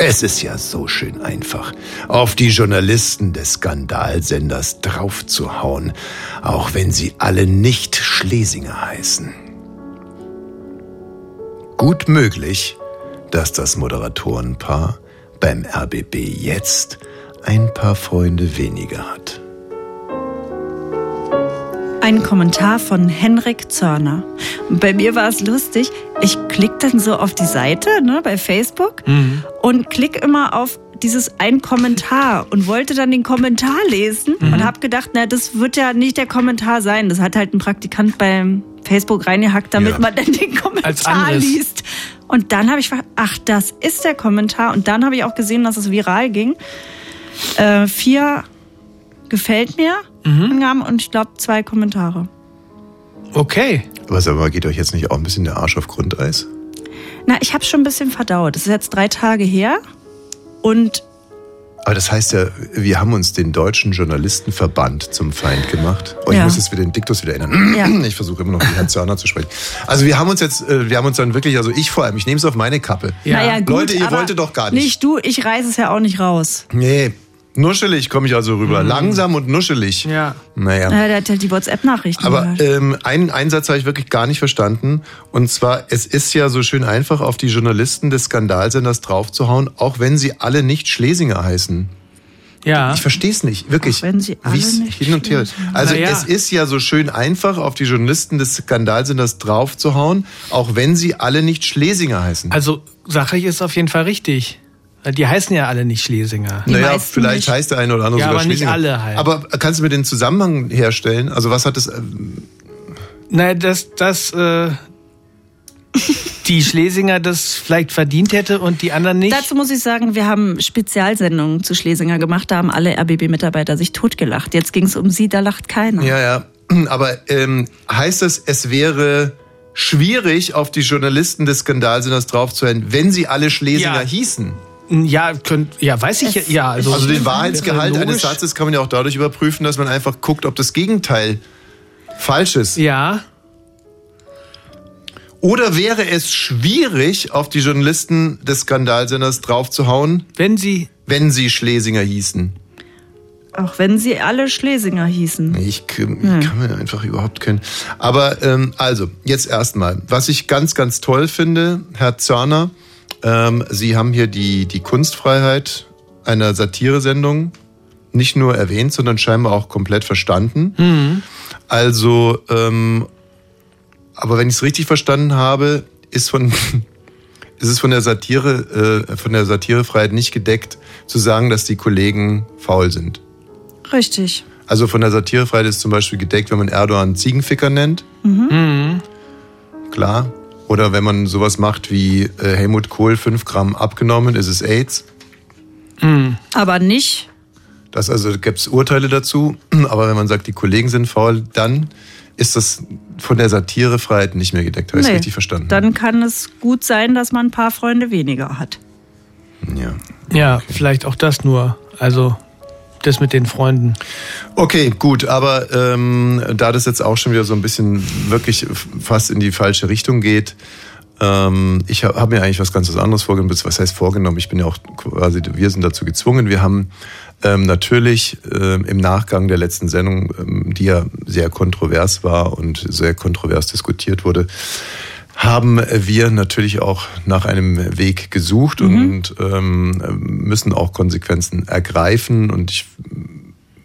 Es ist ja so schön einfach, auf die Journalisten des Skandalsenders draufzuhauen, auch wenn sie alle nicht Schlesinger heißen. Gut möglich, dass das Moderatorenpaar beim RBB jetzt ein paar Freunde weniger hat. Ein Kommentar von Henrik Zörner. Und bei mir war es lustig. Ich klicke dann so auf die Seite ne, bei Facebook und klicke immer auf dieses ein Kommentar und wollte dann den Kommentar lesen und habe gedacht, na, das wird ja nicht der Kommentar sein. Das hat halt ein Praktikant beim Facebook reingehackt, damit Ja. man dann den Kommentar liest. Und dann habe ich, ver- ach, das ist der Kommentar. Und dann habe ich auch gesehen, dass es viral ging. Äh, vier gefällt mir Angaben und ich glaube zwei Kommentare. Okay. Aber sag mal, geht euch jetzt nicht auch ein bisschen der Arsch auf Grundeis? Na, ich habe schon ein bisschen verdaut. Das ist jetzt drei Tage her. Und Aber das heißt ja, wir haben uns den deutschen Journalistenverband zum Feind gemacht. Oh, ich Ja. muss jetzt wieder den Diktus wieder erinnern. Ja. [CLEARS THROAT] Ich versuche immer noch wie Herr Zörner zu sprechen. Also wir haben uns jetzt, äh, wir haben uns dann wirklich, also ich vor allem, ich nehme es auf meine Kappe. Ja. naja, gut, Leute, ihr aber wolltet doch gar nicht. Nicht du, ich reiß es ja auch nicht raus. Nee, nuschelig komme ich also rüber. Langsam und nuschelig. Ja. Naja. Äh, der hat halt die WhatsApp-Nachrichten Aber ähm, einen Einsatz habe ich wirklich gar nicht verstanden. Und zwar, es ist ja so schön einfach, auf die Journalisten des Skandalsenders draufzuhauen, auch wenn sie alle nicht Schlesinger heißen. Ja. Ich verstehe es nicht, wirklich. Auch wenn sie alle Wie's nicht hin und her. Also ja. es ist ja so schön einfach, auf die Journalisten des Skandalsenders draufzuhauen, auch wenn sie alle nicht Schlesinger heißen. Also, sachlich ist auf jeden Fall richtig. Die heißen ja alle nicht Schlesinger. Die naja, vielleicht nicht. heißt der eine oder andere Ja, sogar aber nicht Schlesinger. alle halt. Aber kannst du mir den Zusammenhang herstellen? Also was hat das... ähm, Naja, dass, dass äh, die Schlesinger das vielleicht verdient hätte und die anderen nicht. Dazu muss ich sagen, wir haben Spezialsendungen zu Schlesinger gemacht. Da haben alle RBB-Mitarbeiter sich totgelacht. Jetzt ging es um sie, da lacht keiner. Ja, ja. [CLEARS THROAT] Aber ähm, heißt das, es wäre schwierig, auf die Journalisten des Skandalsenders draufzuhören, wenn sie alle Schlesinger Ja. hießen? Ja, könnt, ja, weiß ich, ja. Also, Also den Wahrheitsgehalt eines Satzes kann man ja auch dadurch überprüfen, dass man einfach guckt, ob das Gegenteil falsch ist. Ja, Oder wäre es schwierig, auf die Journalisten des Skandalsenders draufzuhauen, wenn sie, wenn sie Schlesinger hießen? Auch wenn sie alle Schlesinger hießen. Ich, ich kann mir einfach überhaupt keinen. Aber ähm, also, jetzt erstmal. Was ich ganz, ganz toll finde, Herr Zörner, ähm, Sie haben hier die, die Kunstfreiheit einer Satiresendung nicht nur erwähnt, sondern scheinbar auch komplett verstanden. Also, ähm, aber wenn ich es richtig verstanden habe, ist von [LAUGHS] ist es von der Satire, äh, von der Satirefreiheit nicht gedeckt, zu sagen, dass die Kollegen faul sind. Richtig. Also von der Satirefreiheit ist zum Beispiel gedeckt, wenn man Erdogan Ziegenficker nennt. Klar. Oder wenn man sowas macht wie äh, Helmut Kohl 5 Gramm abgenommen, ist es AIDS. Aber nicht. Das also gibt es Urteile dazu. [CLEARS THROAT] Aber wenn man sagt, die Kollegen sind faul, dann ist das von der Satirefreiheit nicht mehr gedeckt. Habe ich Nee. richtig verstanden? Dann kann es gut sein, dass man ein paar Freunde weniger hat. ja. Ja, vielleicht auch das nur. Also das mit den Freunden. Okay, gut, aber ähm, da das jetzt auch schon wieder so ein bisschen wirklich fast in die falsche Richtung geht, ähm, ich habe hab mir eigentlich was ganz anderes vorgenommen. Was heißt vorgenommen? Ich bin ja auch quasi, wir sind dazu gezwungen. Wir haben ähm, natürlich ähm, im Nachgang der letzten Sendung, ähm, die ja sehr kontrovers war und sehr kontrovers diskutiert wurde, haben wir natürlich auch nach einem Weg gesucht und ähm, müssen auch Konsequenzen ergreifen. Und ich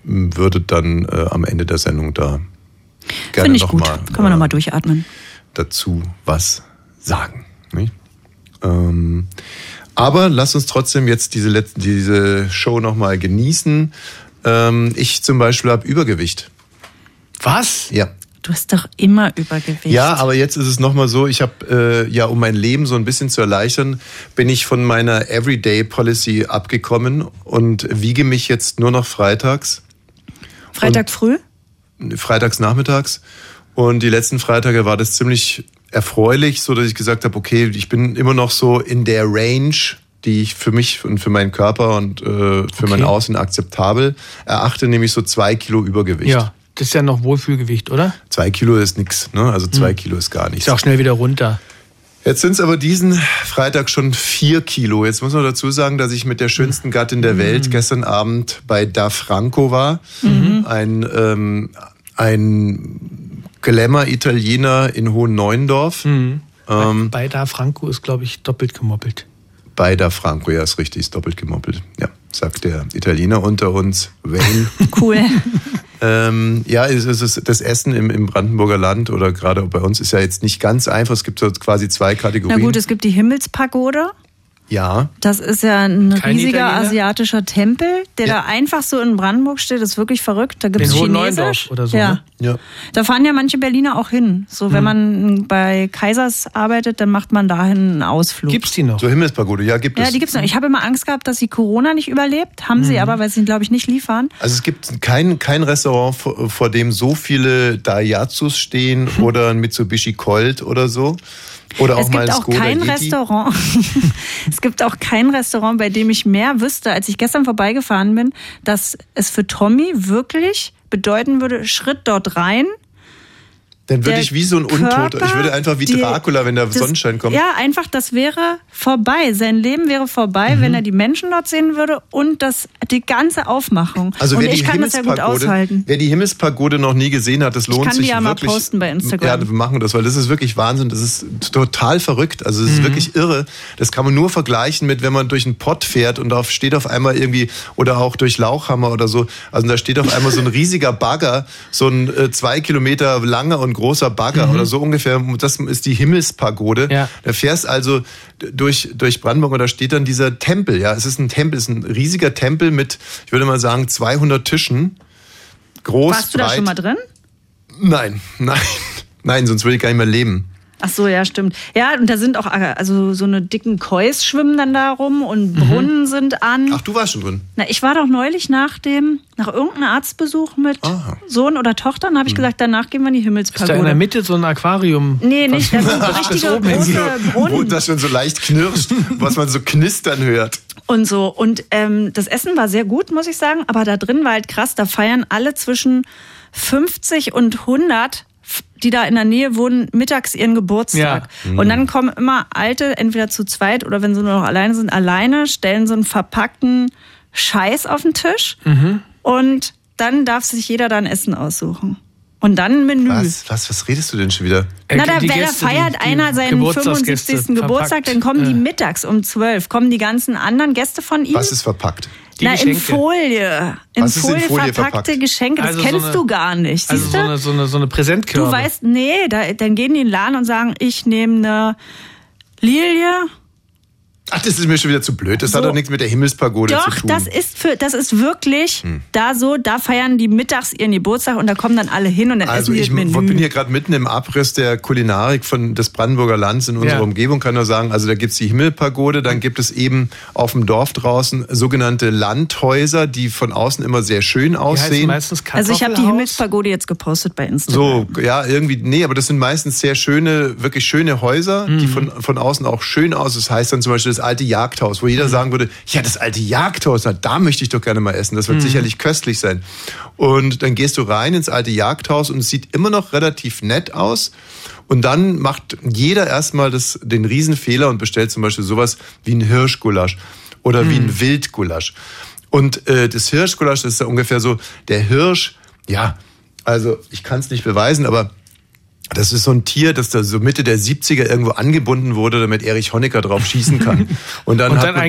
würde dann äh, am Ende der Sendung da gerne Finde ich noch gut. mal Kann man äh, nochmal durchatmen. dazu was sagen. Ähm, aber lass uns trotzdem jetzt diese, letzte, diese Show nochmal genießen. Ähm, ich zum Beispiel habe Übergewicht. Was? Ja. Du hast doch immer Übergewicht. Ja, aber jetzt ist es nochmal so, ich habe äh, ja, um mein Leben so ein bisschen zu erleichtern, bin ich von meiner Everyday Policy abgekommen und wiege mich jetzt nur noch freitags, Freitag früh? freitags nachmittags. Und die letzten Freitage war das ziemlich erfreulich, so dass ich gesagt habe, okay, ich bin immer noch so in der Range, die ich für mich und für meinen Körper und äh, für mein Okay. Aussehen akzeptabel erachte, nämlich so zwei Kilo Übergewicht. Ja, das ist ja noch Wohlfühlgewicht, oder? Zwei Kilo ist nix, ne? Also zwei Kilo ist gar nichts. Ist auch schnell wieder runter. Jetzt sind es aber diesen Freitag schon vier Kilo. Jetzt muss man dazu sagen, dass ich mit der schönsten Gattin der Welt gestern Abend bei Da Franco war. Ein, ähm, ein Glamour-Italiener in Hohen Neuendorf. Ähm, Bei da Franco ist, glaube ich, doppelt gemoppelt. bei Da Franco, ja, ist richtig, ist doppelt gemoppelt. Ja, sagt der Italiener unter uns, Wayne. [LAUGHS] Cool. Ähm, ja, es ist das Essen im, im Brandenburger Land oder gerade bei uns ist ja jetzt nicht ganz einfach. Es gibt so quasi zwei Na Kategorien. gut, es gibt die Himmelspagode. Ja, Das ist ja ein Kein riesiger Italiener? asiatischer Tempel, der Ja. da einfach so in Brandenburg steht. Das ist wirklich verrückt. Da gibt es Chinesisch. Oder so, Ja. ne? ja. Da fahren ja manche Berliner auch hin. So, wenn man bei Kaisers arbeitet, dann macht man dahin einen Ausflug. Gibt's die noch? So Himmelspagode, ja, gibt ja, es. die gibt's noch. Ich habe immer Angst gehabt, dass sie Corona nicht überlebt. Haben sie aber, weil sie ihn, glaube ich, nicht liefern. Also es gibt kein, kein Restaurant, vor, vor dem so viele Daihatsus stehen [LAUGHS] oder ein Mitsubishi Colt oder so. Oder auch es gibt auch kein. Restaurant. [LAUGHS] es gibt auch kein Restaurant, bei dem ich mehr wüsste, als ich gestern vorbeigefahren bin, dass es für Tommy wirklich bedeuten würde, Schritt dort rein. Dann würde ich wie so ein Untoter, ich würde einfach wie die- Dracula, wenn der das- Sonnenschein kommt. Ja, einfach, das wäre vorbei. Sein Leben wäre vorbei, Mhm. wenn er die Menschen dort sehen würde und das, die ganze Aufmachung. Also und wer ich die kann das ja gut aushalten. wer die Himmelspagode noch nie gesehen hat, das lohnt kann die sich ja mal posten bei Instagram. Ja, wir machen das, weil das ist wirklich Wahnsinn. Das ist total verrückt. Also es Mhm. ist wirklich irre. Das kann man nur vergleichen mit, wenn man durch einen Pott fährt und da steht auf einmal irgendwie oder auch durch Lauchhammer oder so. Also da steht auf einmal so ein riesiger Bagger, so ein äh, zwei Kilometer langer und großer Bagger oder so ungefähr. Das ist die Himmelspagode. Ja. Da fährst also durch, durch Brandenburg und da steht dann dieser Tempel. Ja, es ist ein Tempel, es ist ein riesiger Tempel mit, ich würde mal sagen, 200 Tischen. Groß, Warst du da breit. schon mal drin? Nein, [LAUGHS] nein, nein, sonst würde ich gar nicht mehr leben. Ach so, ja, stimmt. Ja, und da sind auch also so eine dicken Kois schwimmen dann da rum und Brunnen sind an. Mhm. Ach, du warst schon drin. Na, ich war doch neulich nach dem, nach irgendeinem Arztbesuch mit Ah. Sohn oder Tochter und habe ich gesagt, danach gehen wir in die Ist da in der Himmelspagode. Mitte so ein Aquarium? Nee, nicht, das [LAUGHS] sind so richtige große hingeht. Wo Brunnen das schon so leicht knirscht, was man so knistern hört. und so. Und ähm, das Essen war sehr gut, muss ich sagen, aber da drin war halt krass, da feiern alle zwischen 50 und 100 die da in der Nähe wohnen, mittags ihren Geburtstag. Und dann kommen immer Alte, entweder zu zweit oder wenn sie nur noch alleine sind, alleine, stellen so einen verpackten Scheiß auf den Tisch. Und dann darf sich jeder dann Essen aussuchen. Und dann ein Menü. Was, was, was redest du denn schon wieder? Na, da, da feiert die- die einer seinen Geburtstagsgäste 75. Geburtstag, dann kommen die Ja. mittags um 12. Kommen die ganzen anderen Gäste von ihm? Was ist verpackt? Die Na, in Geschenke. Folie. In Was ist in Folie, Folie verpackte verpackt? Geschenke. Das Also so kennst eine- du gar nicht. Also Siehst so du? eine, so eine, so eine Präsentkörbe. Du weißt, nee, da, dann gehen die in den Laden und sagen, ich nehme eine Lilie. Ach, das ist mir schon wieder zu blöd. Das hat So. doch nichts mit der Himmelspagode Doch, zu tun. das ist für, das ist wirklich Hm. da so, da feiern die mittags ihren Geburtstag und da kommen dann alle hin und dann Also essen die ich Menü. bin hier gerade mitten im Abriss der Kulinarik von des Brandenburger Landes in unserer Ja. Umgebung, kann nur sagen, also da gibt's die Himmelpagode, dann gibt es eben auf dem Dorf draußen sogenannte Landhäuser, die von außen immer sehr schön aussehen. meistens also ich habe die. Himmelspagode jetzt gepostet bei Instagram. So, ja, irgendwie, nee, aber das sind meistens sehr schöne, wirklich schöne Häuser, Mhm. die von, von außen auch schön aus. Das heißt dann zum Beispiel das alte Jagdhaus, wo Mhm. jeder sagen würde, ja, das alte Jagdhaus, na, da möchte ich doch gerne mal essen. Mhm. Das wird sicherlich köstlich sein. Und dann gehst du rein ins alte Jagdhaus und es sieht immer noch relativ nett aus. Und dann macht jeder erstmal das, den Riesenfehler und bestellt zum Beispiel sowas wie ein Hirschgulasch oder wie Mhm. ein Wildgulasch. Und äh, das Hirschgulasch das ist ja ungefähr so, der Hirsch, ja, also ich kann es nicht beweisen, aber das ist so ein Tier, das da so Mitte der 70er irgendwo angebunden wurde, damit Erich Honecker drauf schießen kann. [LAUGHS] Und dann, Und dann man,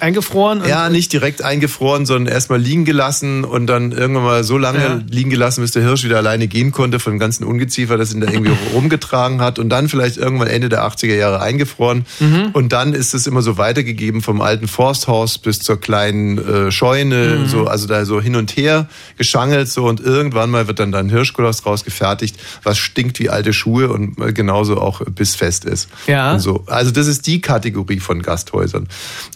eingefroren. ja, nicht direkt eingefroren, sondern erstmal liegen gelassen und dann irgendwann mal so lange Ja. liegen gelassen, bis der Hirsch wieder alleine gehen konnte von dem ganzen Ungeziefer, das ihn da irgendwie [LAUGHS] rumgetragen hat und dann vielleicht irgendwann Ende der 80er Jahre eingefroren Mhm. und dann ist es immer so weitergegeben vom alten Forsthaus bis zur kleinen äh, Scheune, Mhm. so also da so hin und her geschangelt so und irgendwann mal wird dann da ein Hirschgulasch draus gefertigt, was stinkt wie alte Schuhe und äh, genauso auch bissfest ist. Ja. Und so. Also das ist die Kategorie von Gasthäusern.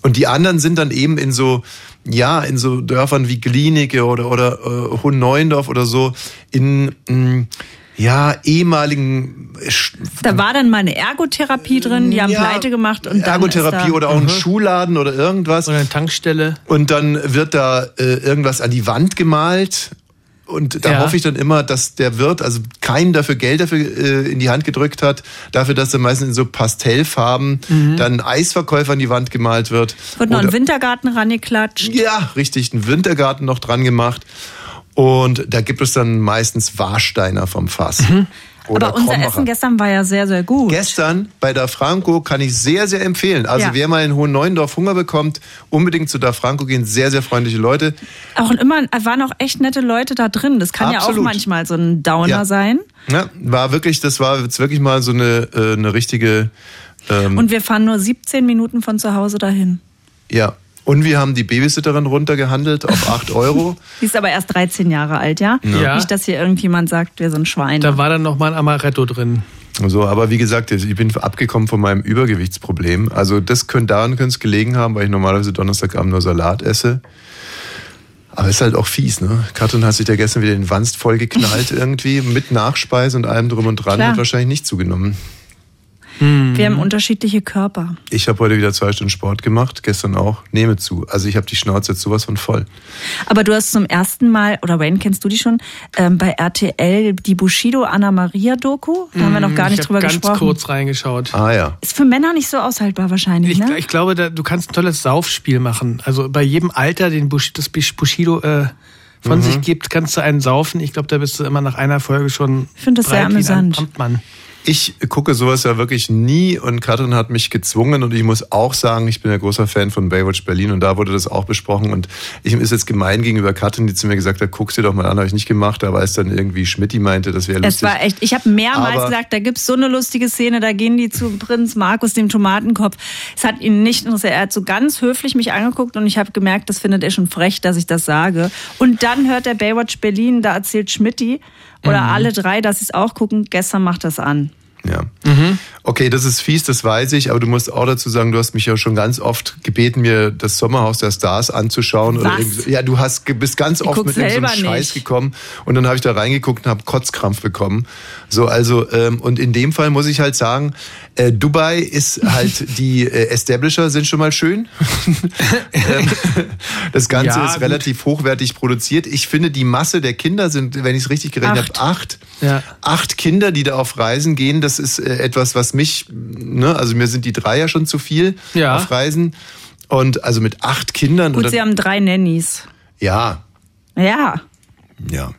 Und die anderen sind dann eben in so, ja, in so Dörfern wie Glienicke oder, oder äh, Hohenneuendorf oder so, in mh, ja, ehemaligen Sch- Da war dann mal eine Ergotherapie drin, die haben ja, pleite gemacht und Ergotherapie oder auch ein Schuhladen oder irgendwas. Oder eine Tankstelle. Und dann wird da äh, irgendwas an die Wand gemalt. Und da Ja. hoffe ich dann immer, dass der Wirt also keinen dafür Geld dafür äh, in die Hand gedrückt hat, dafür, dass er meistens in so Pastellfarben dann ein Eisverkäufer an die Wand gemalt wird. wird noch ein Wintergarten rangeklatscht. ja, richtig, einen Wintergarten noch dran gemacht. Und da gibt es dann meistens Warsteiner vom Fass. Oder Aber unser Krombacher. Essen gestern war ja sehr, sehr gut. Gestern bei Da Franco kann ich sehr, sehr empfehlen. Also Ja. wer mal in Hohenneuendorf Hunger bekommt, unbedingt zu Da Franco gehen. Sehr, sehr freundliche Leute. Auch immer waren auch echt nette Leute da drin. Das kann ja Absolut. auch manchmal so ein Downer Ja. sein. Ja, war wirklich, das war jetzt wirklich mal so eine, äh, eine richtige, ähm, Und wir fahren nur 17 Minuten von zu Hause dahin. ja. Und wir haben die Babysitterin runtergehandelt auf [LAUGHS] 8 Euro. Die ist aber erst 13 Jahre alt, ja? Ja. Nicht, dass hier irgendjemand sagt, wir sind Schweine. Da war dann noch mal ein Amaretto drin. So, aber wie gesagt, ich bin abgekommen von meinem Übergewichtsproblem. Also das könnte daran könnte es gelegen haben, weil ich normalerweise Donnerstagabend nur Salat esse. Aber ist halt auch fies, ne? Katrin hat sich da gestern wieder den Wanst voll geknallt [LAUGHS] irgendwie, mit Nachspeise und allem drum und dran, Klar. hat wahrscheinlich nicht zugenommen. Wir haben unterschiedliche Körper. Ich habe heute wieder zwei Stunden Sport gemacht, gestern auch. Nehme zu. Also ich habe die Schnauze jetzt sowas von voll. Aber du hast zum ersten Mal, oder Wayne, kennst du die schon, ähm, bei RTL die Bushido Anna Maria Doku? Da haben wir noch gar ich nicht hab drüber ganz gesprochen. kurz reingeschaut. Ah ja. Ist für Männer nicht so aushaltbar wahrscheinlich, Ich, ne? ich glaube, da, du kannst ein tolles Saufspiel machen. Also bei jedem Alter, den Bush, das Bushido äh, von Mhm. sich gibt, kannst du einen saufen. Ich glaube, da bist du immer nach einer Folge schon. Ich finde das sehr amüsant. Amtmann. Ich gucke sowas ja wirklich nie und Katrin hat mich gezwungen und ich muss auch sagen, ich bin ja großer Fan von Baywatch Berlin und da wurde das auch besprochen und ich ist jetzt gemein gegenüber Katrin, die zu mir gesagt hat, guck's dir doch mal an, habe ich nicht gemacht, aber als dann irgendwie Schmidti meinte, das wäre Es lustig. war echt, ich habe mehrmals Aber- gesagt, da gibt's so eine lustige Szene, da gehen die zu Prinz Markus, dem Tomatenkopf. Es hat ihn nicht interessiert. Er hat so ganz höflich mich angeguckt und ich habe gemerkt, das findet er schon frech, dass ich das sage. Und dann hört der Baywatch Berlin, da erzählt Schmidti oder Mhm. alle drei, dass sie es auch gucken. Gestern macht das an. Ja. Okay, das ist fies, das weiß ich, aber du musst auch dazu sagen, du hast mich ja schon ganz oft gebeten, mir das Sommerhaus der Stars anzuschauen. Oder Was? so. ja, du hast, bist ganz Ich oft mit irgendeinem selber Scheiß nicht. gekommen und dann habe ich da reingeguckt und habe Kotzkrampf bekommen. So, also, ähm, und in dem Fall muss ich halt sagen, äh, Dubai ist halt, [LAUGHS] die äh, Establisher sind schon mal schön. [LAUGHS] [LAUGHS] ähm, das Ganze Ja, ist gut. relativ hochwertig produziert. Ich finde, die Masse der Kinder sind, wenn ich es richtig gerechnet habe, acht. Ja. Acht Kinder, die da auf Reisen gehen, das ist äh, etwas, was mich, ne, also mir sind die drei ja schon zu viel Ja. auf Reisen. Und also mit acht Kindern Gut, oder sie haben drei Nannies. ja. Ja, Ja,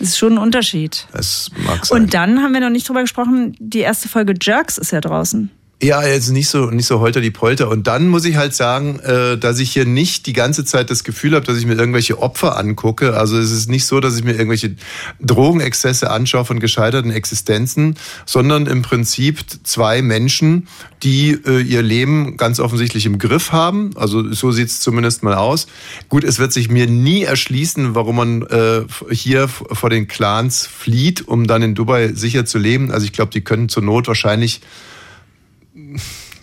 das ist schon ein Unterschied. es mag sein. Und dann haben wir noch nicht drüber gesprochen, die erste Folge Jerks ist ja draußen. Ja, jetzt nicht so nicht so holter die Polter. Und dann muss ich halt sagen, äh, dass ich hier nicht die ganze Zeit das Gefühl habe, dass ich mir irgendwelche Opfer angucke. Also es ist nicht so, dass ich mir irgendwelche Drogenexzesse anschaue von gescheiterten Existenzen, sondern im Prinzip zwei Menschen, die äh, ihr Leben ganz offensichtlich im Griff haben. Also so sieht's zumindest mal aus. Gut, es wird sich mir nie erschließen, warum man äh, hier vor den Clans flieht, um dann in Dubai sicher zu leben. Also ich glaube, die können zur Not wahrscheinlich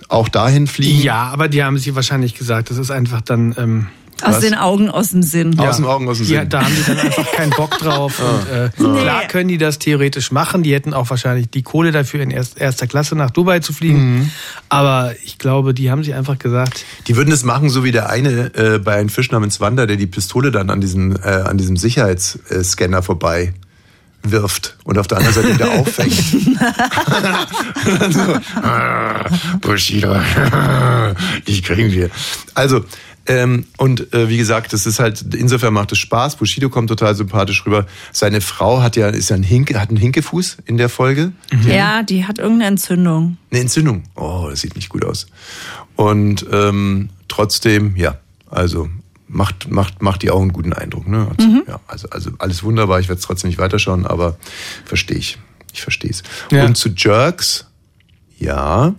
auch dahin fliegen. Ja, aber die haben sich wahrscheinlich gesagt, das ist einfach dann. Ähm, Aus Was? den Augen, aus dem Sinn. Aus den Augen, aus dem ja, Sinn. da haben die dann einfach keinen Bock drauf. [LAUGHS] und, äh, Klar können die das theoretisch machen. Die hätten auch wahrscheinlich die Kohle dafür, in erst, erster Klasse nach Dubai zu fliegen. Aber ich glaube, die haben sich einfach gesagt, Die würden es machen, so wie der eine äh, bei einem Fisch namens Wanda, der die Pistole dann an diesem, äh, an diesem Sicherheitsscanner vorbei wirft und auf der anderen Seite wieder [LAUGHS] auffängt. [LAUGHS] so, ah, Bushido, [LAUGHS] dich kriegen wir. Also, ähm, und äh, wie gesagt, das ist halt, insofern macht es Spaß. Bushido kommt total sympathisch rüber. Seine Frau hat ja, ist ja ein Hinke, hat einen Hinkefuß in der Folge. Ja, die hat irgendeine Entzündung. Eine Entzündung. Oh, das sieht nicht gut aus. Und ähm, trotzdem, ja, also macht, macht, macht die auch einen guten Eindruck. Ne? Also, ja, also, also alles wunderbar, ich werde es trotzdem nicht weiterschauen, aber verstehe ich. Ich verstehe es. Ja. Und zu Jerks, ja,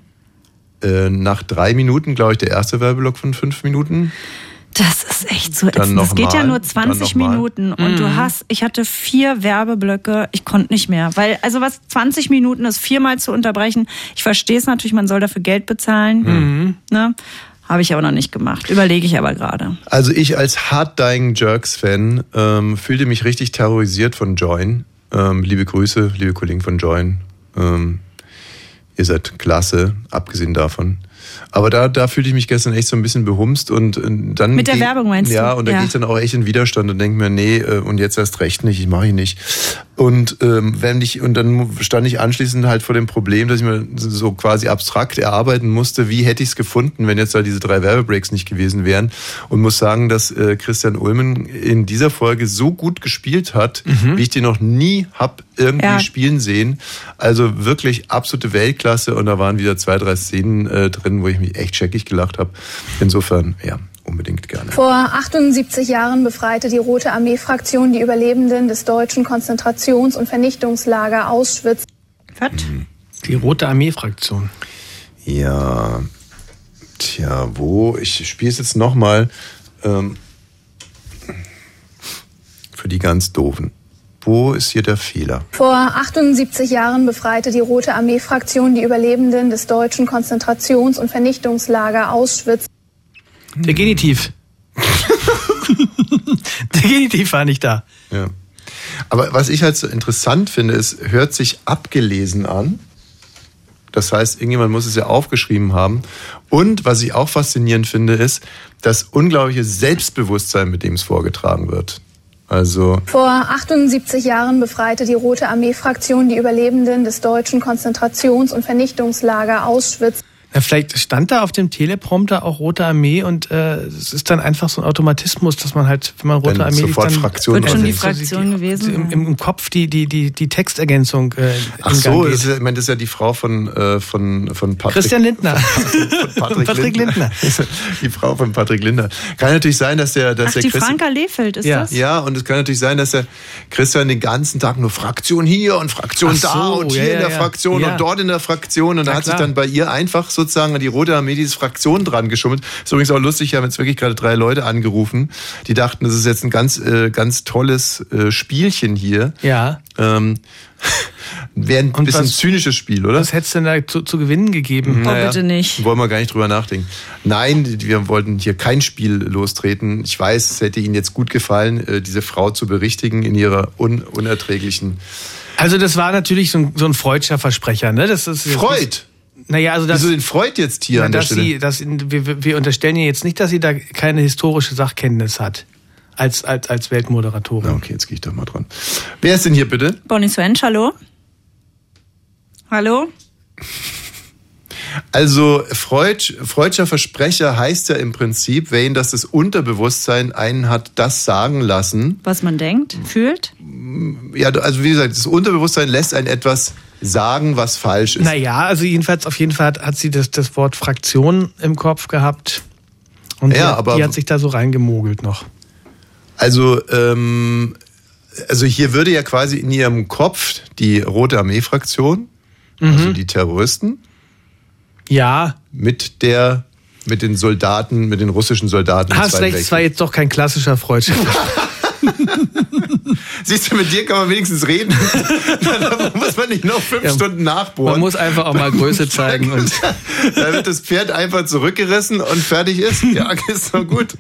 äh, nach drei Minuten, glaube ich, der erste Werbeblock von fünf Minuten. Das ist echt so ätzend. Das geht ja nur 20 dann noch mal. Minuten und du hast, ich hatte vier Werbeblöcke, ich konnte nicht mehr, weil also was 20 Minuten ist viermal zu unterbrechen. Ich verstehe es natürlich, man soll dafür Geld bezahlen, ne? Habe ich aber noch nicht gemacht. Überlege ich aber gerade. Also ich als Hard Dying Jerks-Fan ähm, fühlte mich richtig terrorisiert von Join. Ähm, liebe Grüße, liebe Kollegen von Join. Ähm, ihr seid klasse, abgesehen davon. Aber da, da fühlte ich mich gestern echt so ein bisschen behumst und äh, dann. Mit der geh- Werbung meinst du? Ja, und da Ja. gehe ich dann auch echt in Widerstand und denke mir, nee, äh, und jetzt erst recht nicht, ich mache ihn nicht. Und ähm, wenn ich, und dann stand ich anschließend halt vor dem Problem, dass ich mir so quasi abstrakt erarbeiten musste, wie hätte ich es gefunden, wenn jetzt da diese drei Werbebreaks nicht gewesen wären. Und muss sagen, dass äh, Christian Ulmen in dieser Folge so gut gespielt hat, wie ich den noch nie hab irgendwie Ja. spielen sehen. Also wirklich absolute Weltklasse und da waren wieder zwei, drei Szenen äh, drin, wo ich mich echt scheckig gelacht habe. Insofern, ja, unbedingt gerne. Vor 78 Jahren befreite die Rote Armee-Fraktion die Überlebenden des deutschen Konzentrations- und Vernichtungslager Auschwitz. Was? die Rote Armee-Fraktion. Ja, tja, wo? Ich spiele es jetzt nochmal ähm, für die ganz Doofen. Wo ist hier der Fehler? Vor 78 Jahren befreite die Rote Armee-Fraktion die Überlebenden des deutschen Konzentrations- und Vernichtungslager Auschwitz. Der Genitiv. [LAUGHS] Der Genitiv war nicht da. Ja. Aber was ich halt so interessant finde, ist, hört sich abgelesen an. Das heißt, irgendjemand muss es ja aufgeschrieben haben. Und was ich auch faszinierend finde, ist das unglaubliche Selbstbewusstsein, mit dem es vorgetragen wird. Also, Vor 78 Jahren befreite die Rote Armee-Fraktion die Überlebenden des deutschen Konzentrations- und Vernichtungslager Auschwitz. Na, vielleicht stand da auf dem Teleprompter auch Rote Armee und äh, es ist dann einfach so ein Automatismus, dass man halt, wenn man Rote Dann Armee liest, sofort dann Fraktion Wird schon die Also, Fraktion gewesen. im, im, im Kopf die, die, die, die Textergänzung äh, ach in so, ist, ich meine, das ist ja die Frau von, äh, von, von Patrick. Christian Lindner. von Patrick, [LAUGHS] Patrick Lindner. [LAUGHS] Die Frau von Patrick Lindner. Kann natürlich sein, dass der, dass Ach, der die Christian, Franka Lefeld ist Ja. das? Ja, und es kann natürlich sein, dass der Christian den ganzen Tag nur Fraktion hier und Fraktion Ach da so, und ja, hier in ja, der ja. Fraktion Ja. und dort in der Fraktion. Und da hat sich klar. dann bei ihr einfach sozusagen an die Rote Armee diese Fraktion dran geschummelt. Ist übrigens auch lustig, ich habe jetzt wirklich gerade drei Leute angerufen, die dachten, das ist jetzt ein ganz, äh, ganz tolles äh, Spielchen hier. Ja. Ähm, [LAUGHS] Wäre ein Und bisschen was- zynisches Spiel, oder? Was hätte es denn da zu, zu gewinnen gegeben? Oh, bitte nicht. Wollen wir gar nicht drüber nachdenken. Nein, wir wollten hier kein Spiel lostreten. Ich weiß, es hätte Ihnen jetzt gut gefallen, äh, diese Frau zu berichtigen in ihrer un unerträglichen Also das war natürlich so ein, so ein Freudscher Versprecher, ne? Das ist Freud. Naja, also das, Wieso den Freud jetzt hier na, an der dass Stelle? sie, dass, wir, wir unterstellen ihr jetzt nicht, dass sie da keine historische Sachkenntnis hat als, als, als Weltmoderatorin. Na, okay, jetzt gehe ich doch mal dran. Wer ist denn hier bitte? Bonnie Swench, hallo? Hallo? Also Freud, Freudscher Versprecher heißt ja im Prinzip, wen das das Unterbewusstsein einen hat das sagen lassen. Was man denkt, fühlt. Ja, also wie gesagt, das Unterbewusstsein lässt einen etwas sagen, was falsch ist. Naja, also jedenfalls, auf jeden Fall hat, hat sie das, das Wort Fraktion im Kopf gehabt. Und Ja, die, aber- die hat sich da so reingemogelt noch. Also, ähm, also hier würde ja quasi in ihrem Kopf die Rote Armee-Fraktion, also die Terroristen, Ja, mit der, mit den Soldaten, mit den russischen Soldaten. hast recht, es war jetzt doch kein klassischer Freudscher. [LAUGHS] [LAUGHS] Siehst du, mit dir kann man wenigstens reden. [LAUGHS] da muss man nicht noch fünf Ja, Stunden nachbohren. Man muss einfach auch mal Größe zeigen. Und da wird das Pferd einfach zurückgerissen und fertig ist. Ja, [LAUGHS] ist doch gut.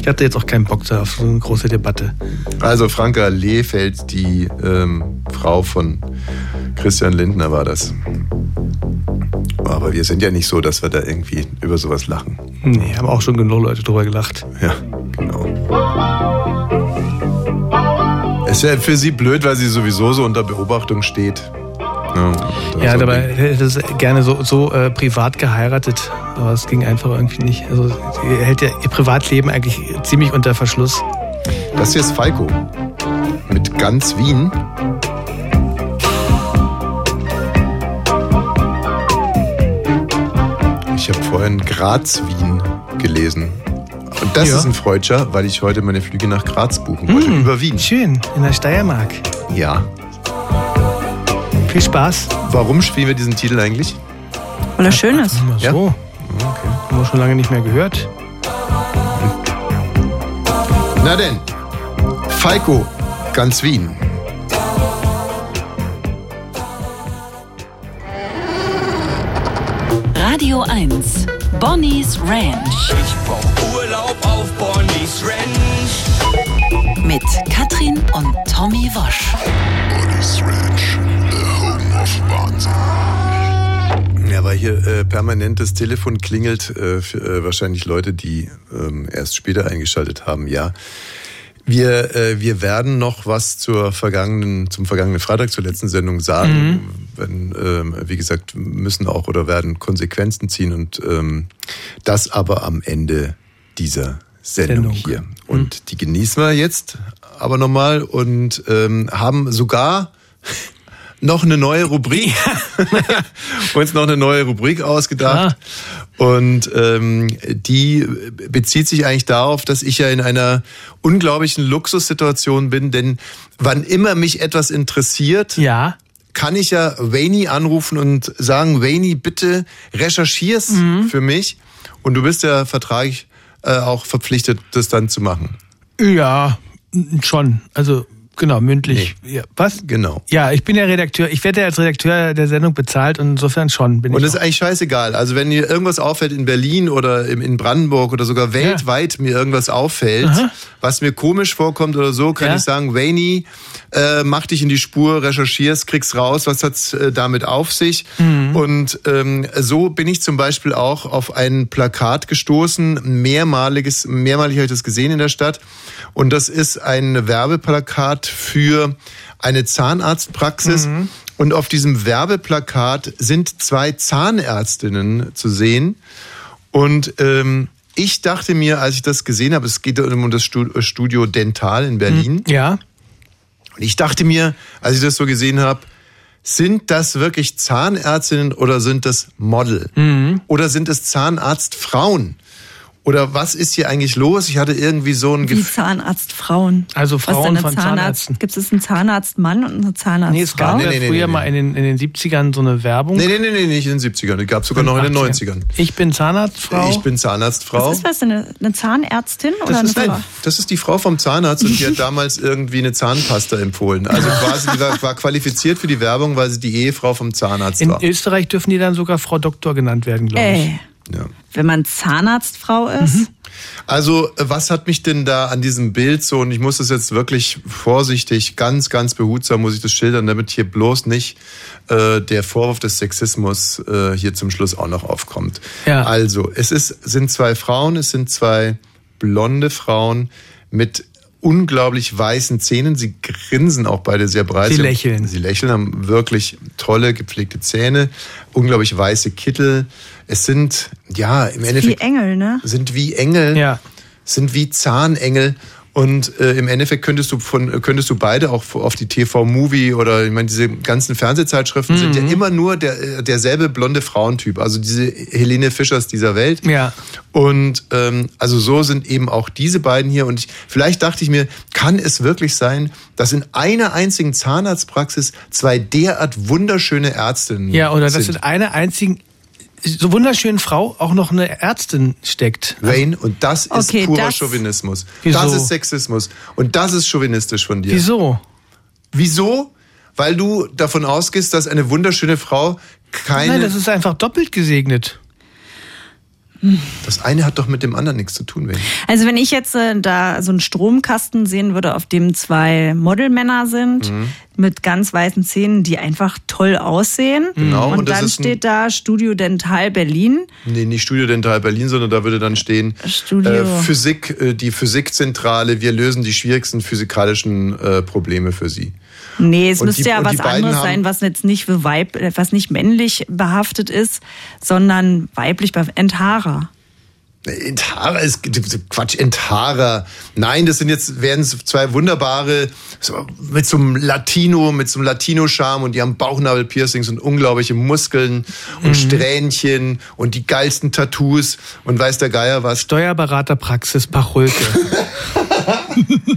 ich hatte jetzt auch keinen Bock da auf so eine große Debatte. Also Franka Lehfeld, die ähm, Frau von Christian Lindner war das. Aber wir sind ja nicht so, dass wir da irgendwie über sowas lachen. Nee, haben auch schon genug Leute drüber gelacht. Ja, genau. Es ist ja für sie blöd, weil sie sowieso so unter Beobachtung steht. Ja, Ja, dabei hätte es gerne so, so äh, privat geheiratet. Aber es ging einfach irgendwie nicht. Also sie hält ja ihr Privatleben eigentlich ziemlich unter Verschluss. Das hier ist Falco. Mit ganz Wien. Ich habe vorhin Graz-Wien gelesen. Und das Ja. ist ein Freudscher, weil ich heute meine Flüge nach Graz buchen wollte. Hm. Über Wien. Schön, in der Steiermark. Ja. Viel Spaß. Warum spielen wir diesen Titel eigentlich? Weil er schön ist. Ach Ja? so. Haben wir schon lange nicht mehr gehört. Na denn, Falco, ganz Wien. Radio 1. Bonnie's Ranch. Ich brauch Urlaub auf Bonnie's Ranch. Mit Katrin und Tommy Wosch. Bonnie's Ranch, the home of Wahnsinn. Ja, weil hier äh, permanent das Telefon klingelt, äh, für, äh, wahrscheinlich Leute, die ähm, erst später eingeschaltet haben, ja. Wir, äh, wir werden noch was zur vergangenen, zum vergangenen Freitag, zur letzten Sendung sagen. Wenn, ähm, wie gesagt, müssen auch oder werden Konsequenzen ziehen und ähm, das aber am Ende dieser Sendung, Sendung. hier. Und die genießen wir jetzt aber nochmal und ähm, haben sogar [LAUGHS] noch eine neue Rubrik. [LAUGHS] uns noch eine neue Rubrik ausgedacht. Und ähm, die bezieht sich eigentlich darauf, dass ich ja in einer unglaublichen Luxussituation bin, denn wann immer mich etwas interessiert, Ja. kann ich ja Wayne anrufen und sagen, Wayne, bitte recherchier's Mhm. für mich. Und du bist ja vertraglich äh, auch verpflichtet, das dann zu machen. Ja, schon. Also, genau, mündlich. Ja, was? Genau. Ja, ich bin ja Redakteur. Ich werde ja als Redakteur der Sendung bezahlt und insofern schon bin Und ich. das ist eigentlich scheißegal. Also wenn mir irgendwas auffällt in Berlin oder im- in Brandenburg oder sogar weltweit mir irgendwas auffällt, Aha. was mir komisch vorkommt oder so, kann Ja. ich sagen, Wayne, äh, mach dich in die Spur, recherchierst, kriegst raus, was hat's äh, damit auf sich. Mhm. Und ähm, so bin ich zum Beispiel auch auf ein Plakat gestoßen, mehrmaliges, mehrmalig habe ich das gesehen in der Stadt. Und das ist ein Werbeplakat für eine Zahnarztpraxis. Mhm. Und auf diesem Werbeplakat sind zwei Zahnärztinnen zu sehen. Und ähm, ich dachte mir, als ich das gesehen habe, es geht um das Stu- Studio Dental in Berlin. ja. Und ich dachte mir, als ich das so gesehen habe, sind das wirklich Zahnärztinnen oder sind das Model? Mhm. Oder sind es Zahnarztfrauen? Oder was ist hier eigentlich los? Ich hatte irgendwie so ein Wie Gefühl. Zahnarztfrauen. Also Was Frauen von Zahnärzten. Gibt es einen Zahnarztmann und eine Zahnarztfrau? Nee, es gab Nee, ja nee, früher nee, mal in den, in den 70ern so eine Werbung. Nee, nee, nee, nee, nicht in den 70ern. Die gab es sogar noch in den 90ern. Ich bin Zahnarztfrau. Ich bin Zahnarztfrau. Was ist das denn? Eine, eine Zahnärztin oder Das eine ist, nein, Frau? das ist die Frau vom Zahnarzt und die hat damals irgendwie eine Zahnpasta empfohlen. Also quasi, die war, war qualifiziert für die Werbung, weil sie die Ehefrau vom Zahnarzt in war. Österreich dürfen die dann sogar Frau Doktor genannt werden, glaube ich. Ey, Ja. wenn man Zahnarztfrau ist, Mhm. Also, was hat mich denn da an diesem Bild so, und ich muss das jetzt wirklich vorsichtig, ganz, ganz behutsam muss ich das schildern, damit hier bloß nicht äh, der Vorwurf des Sexismus äh, hier zum Schluss auch noch aufkommt. Ja. Also, es ist, sind zwei Frauen, es sind zwei blonde Frauen mit unglaublich weißen Zähnen. Sie grinsen auch beide sehr breit. Sie lächeln. Sie lächeln, haben wirklich tolle, gepflegte Zähne, unglaublich weiße Kittel. Es sind, ja, im Wie Endeffekt Engel, ne? sind wie Engel, Ja. sind wie Zahnengel. Und äh, im Endeffekt könntest du von könntest du beide auch auf die TV-Movie oder ich meine diese ganzen Fernsehzeitschriften sind Mhm. ja immer nur der äh, derselbe blonde Frauentyp, also diese Helene Fischers dieser Welt. Ja. Und ähm, also so sind eben auch diese beiden hier. Und ich, vielleicht dachte ich mir, kann es wirklich sein, dass in einer einzigen Zahnarztpraxis zwei derart wunderschöne Ärztinnen Ja, oder dass sind? in einer einzigen, so wunderschönen Frau auch noch eine Ärztin steckt. Wayne, und das ist Okay, purer das- Chauvinismus. Wieso? Das ist Sexismus. Und das ist chauvinistisch von dir. Wieso? Wieso? Weil du davon ausgehst, dass eine wunderschöne Frau keine. Nein, das ist einfach doppelt gesegnet. Das eine hat doch mit dem anderen nichts zu tun, Wayne. Also wenn ich jetzt äh, da so einen Stromkasten sehen würde, auf dem zwei Modelmänner sind, Mhm. mit ganz weißen Zähnen, die einfach toll aussehen. Genau, Und, und dann steht da Studio Dental Berlin. Nee, nicht Studio Dental Berlin, sondern da würde dann stehen äh, Physik, äh, die Physikzentrale, wir lösen die schwierigsten physikalischen äh, Probleme für Sie. Nee, es Und müsste die- ja was anderes haben- sein, was jetzt nicht für Weib, was nicht männlich behaftet ist, sondern weiblich behaftet. Enthara. Entharer ist Quatsch, Entharer. Nein, das sind jetzt werden es zwei wunderbare mit so einem Latino, mit so einem Latino-Charme und die haben Bauchnabelpiercings und unglaubliche Muskeln und Strähnchen und die geilsten Tattoos und weiß der Geier was. Steuerberaterpraxis Pachulke. [LAUGHS]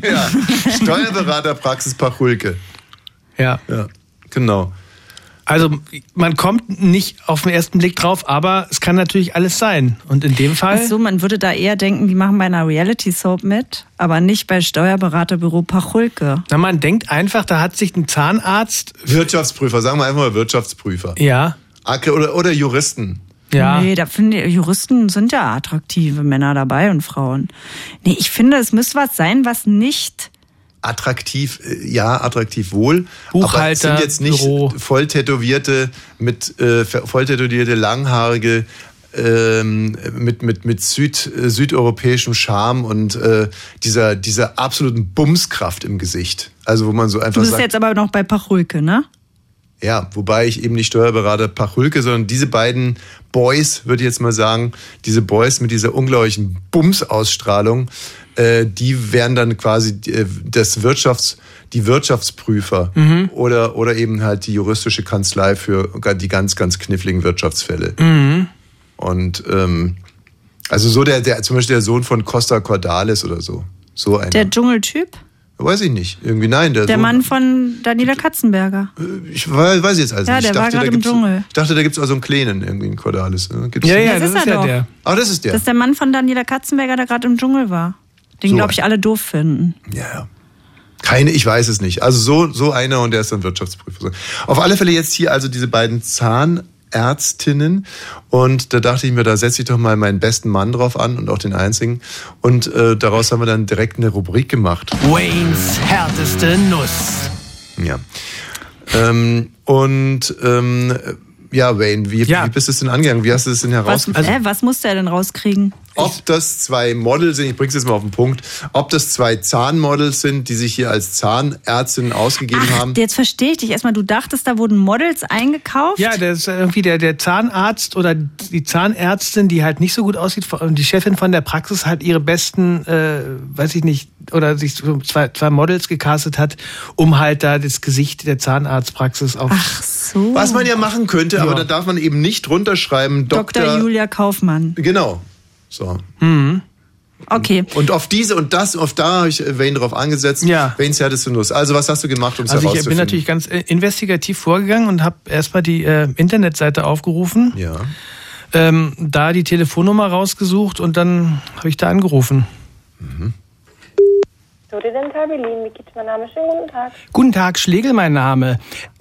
Ja, Steuerberaterpraxis Pachulke. Ja. Ja, genau. Also man kommt nicht auf den ersten Blick drauf, aber es kann natürlich alles sein. Und in dem Fall. Ach so, man würde da eher denken, die machen bei einer Reality-Soap mit, aber nicht bei Steuerberaterbüro Pachulke. Na, man denkt einfach, da hat sich ein Zahnarzt. Wirtschaftsprüfer, sagen wir einfach mal Wirtschaftsprüfer. Ja. Oder, oder Juristen. Ja. Nee, da finde ich, Juristen sind ja attraktive Männer dabei und Frauen. Nee, ich finde, es müsste was sein, was nicht. Attraktiv, äh, ja, attraktiv wohl. Buchhalter, aber es sind jetzt nicht Büro. voll tätowierte, mit äh, voll tätowierte, langhaarige, ähm, mit, mit, mit Süd, äh, südeuropäischem Charme und äh, dieser, dieser absoluten Bumskraft im Gesicht. Also wo man so Du einfach bist sagt, jetzt aber noch bei Pachulke, ne? ja, wobei ich eben nicht Steuerberater Pachulke, sondern diese beiden Boys, würde ich jetzt mal sagen, diese Boys mit dieser unglaublichen Bums-Ausstrahlung, äh, die wären dann quasi äh, das Wirtschafts-, die Wirtschaftsprüfer Mhm. oder, oder eben halt die juristische Kanzlei für die ganz, ganz kniffligen Wirtschaftsfälle. Mhm. Und ähm, also so der, der, zum Beispiel der Sohn von Costa Cordalis oder so. So einer. Der Dschungeltyp? Weiß ich nicht. Irgendwie nein. Der, Der Sohn, Mann von Daniela Katzenberger. ich weiß, weiß jetzt also Ja, nicht. der ich war dachte, gerade da im Dschungel. Ich dachte, da gibt es auch so einen kleinen, irgendwie einen Cordalis. ne? Gibt's Ja, ja, Das das, ist ist ja der. Ah, das ist der. Das ist der Mann von Daniela Katzenberger, der gerade im Dschungel war. Den, So glaube ich, alle doof finden. ja, ja. Keine, ich weiß es nicht. Also so, so einer und der ist dann Wirtschaftsprüfer. Auf alle Fälle jetzt hier also diese beiden Zahnärztinnen. Und da dachte ich mir, da setze ich doch mal meinen besten Mann drauf an und auch den einzigen. Und äh, daraus haben wir dann direkt eine Rubrik gemacht. Waynes härteste Nuss. Ja. Ähm, und ähm, ja, Wayne, wie, Ja. wie bist du es denn angegangen? Wie hast du es denn Was, herausgefunden? äh, was musste er denn rauskriegen? ob das zwei Models sind, ich bring's jetzt mal auf den Punkt, ob das zwei Zahnmodels sind, die sich hier als Zahnärztinnen ausgegeben Ach, haben. jetzt verstehe ich dich erstmal. Du dachtest, da wurden Models eingekauft? Ja, das ist irgendwie der, der Zahnarzt oder die Zahnärztin, die halt nicht so gut aussieht, und die Chefin von der Praxis halt ihre besten, äh, weiß ich nicht, oder sich so zwei, zwei Models gecastet hat, um halt da das Gesicht der Zahnarztpraxis auf. Ach so. Was man ja machen könnte, aber da darf man eben nicht runterschreiben, Dr. Dr. Julia Kaufmann. Genau. So. Okay. Und auf diese und das, auf da habe ich Wayne drauf angesetzt. Ja. Waynes härteste Nuss. Also was hast du gemacht, um es Also ich bin natürlich ganz äh, investigativ vorgegangen und habe erstmal die äh, Internetseite aufgerufen, Ja. ähm, da die Telefonnummer rausgesucht und dann habe ich da angerufen. Studiendental Berlin, Mikit, mein Name. Schönen guten Tag. Guten Tag, Schlegel mein Name.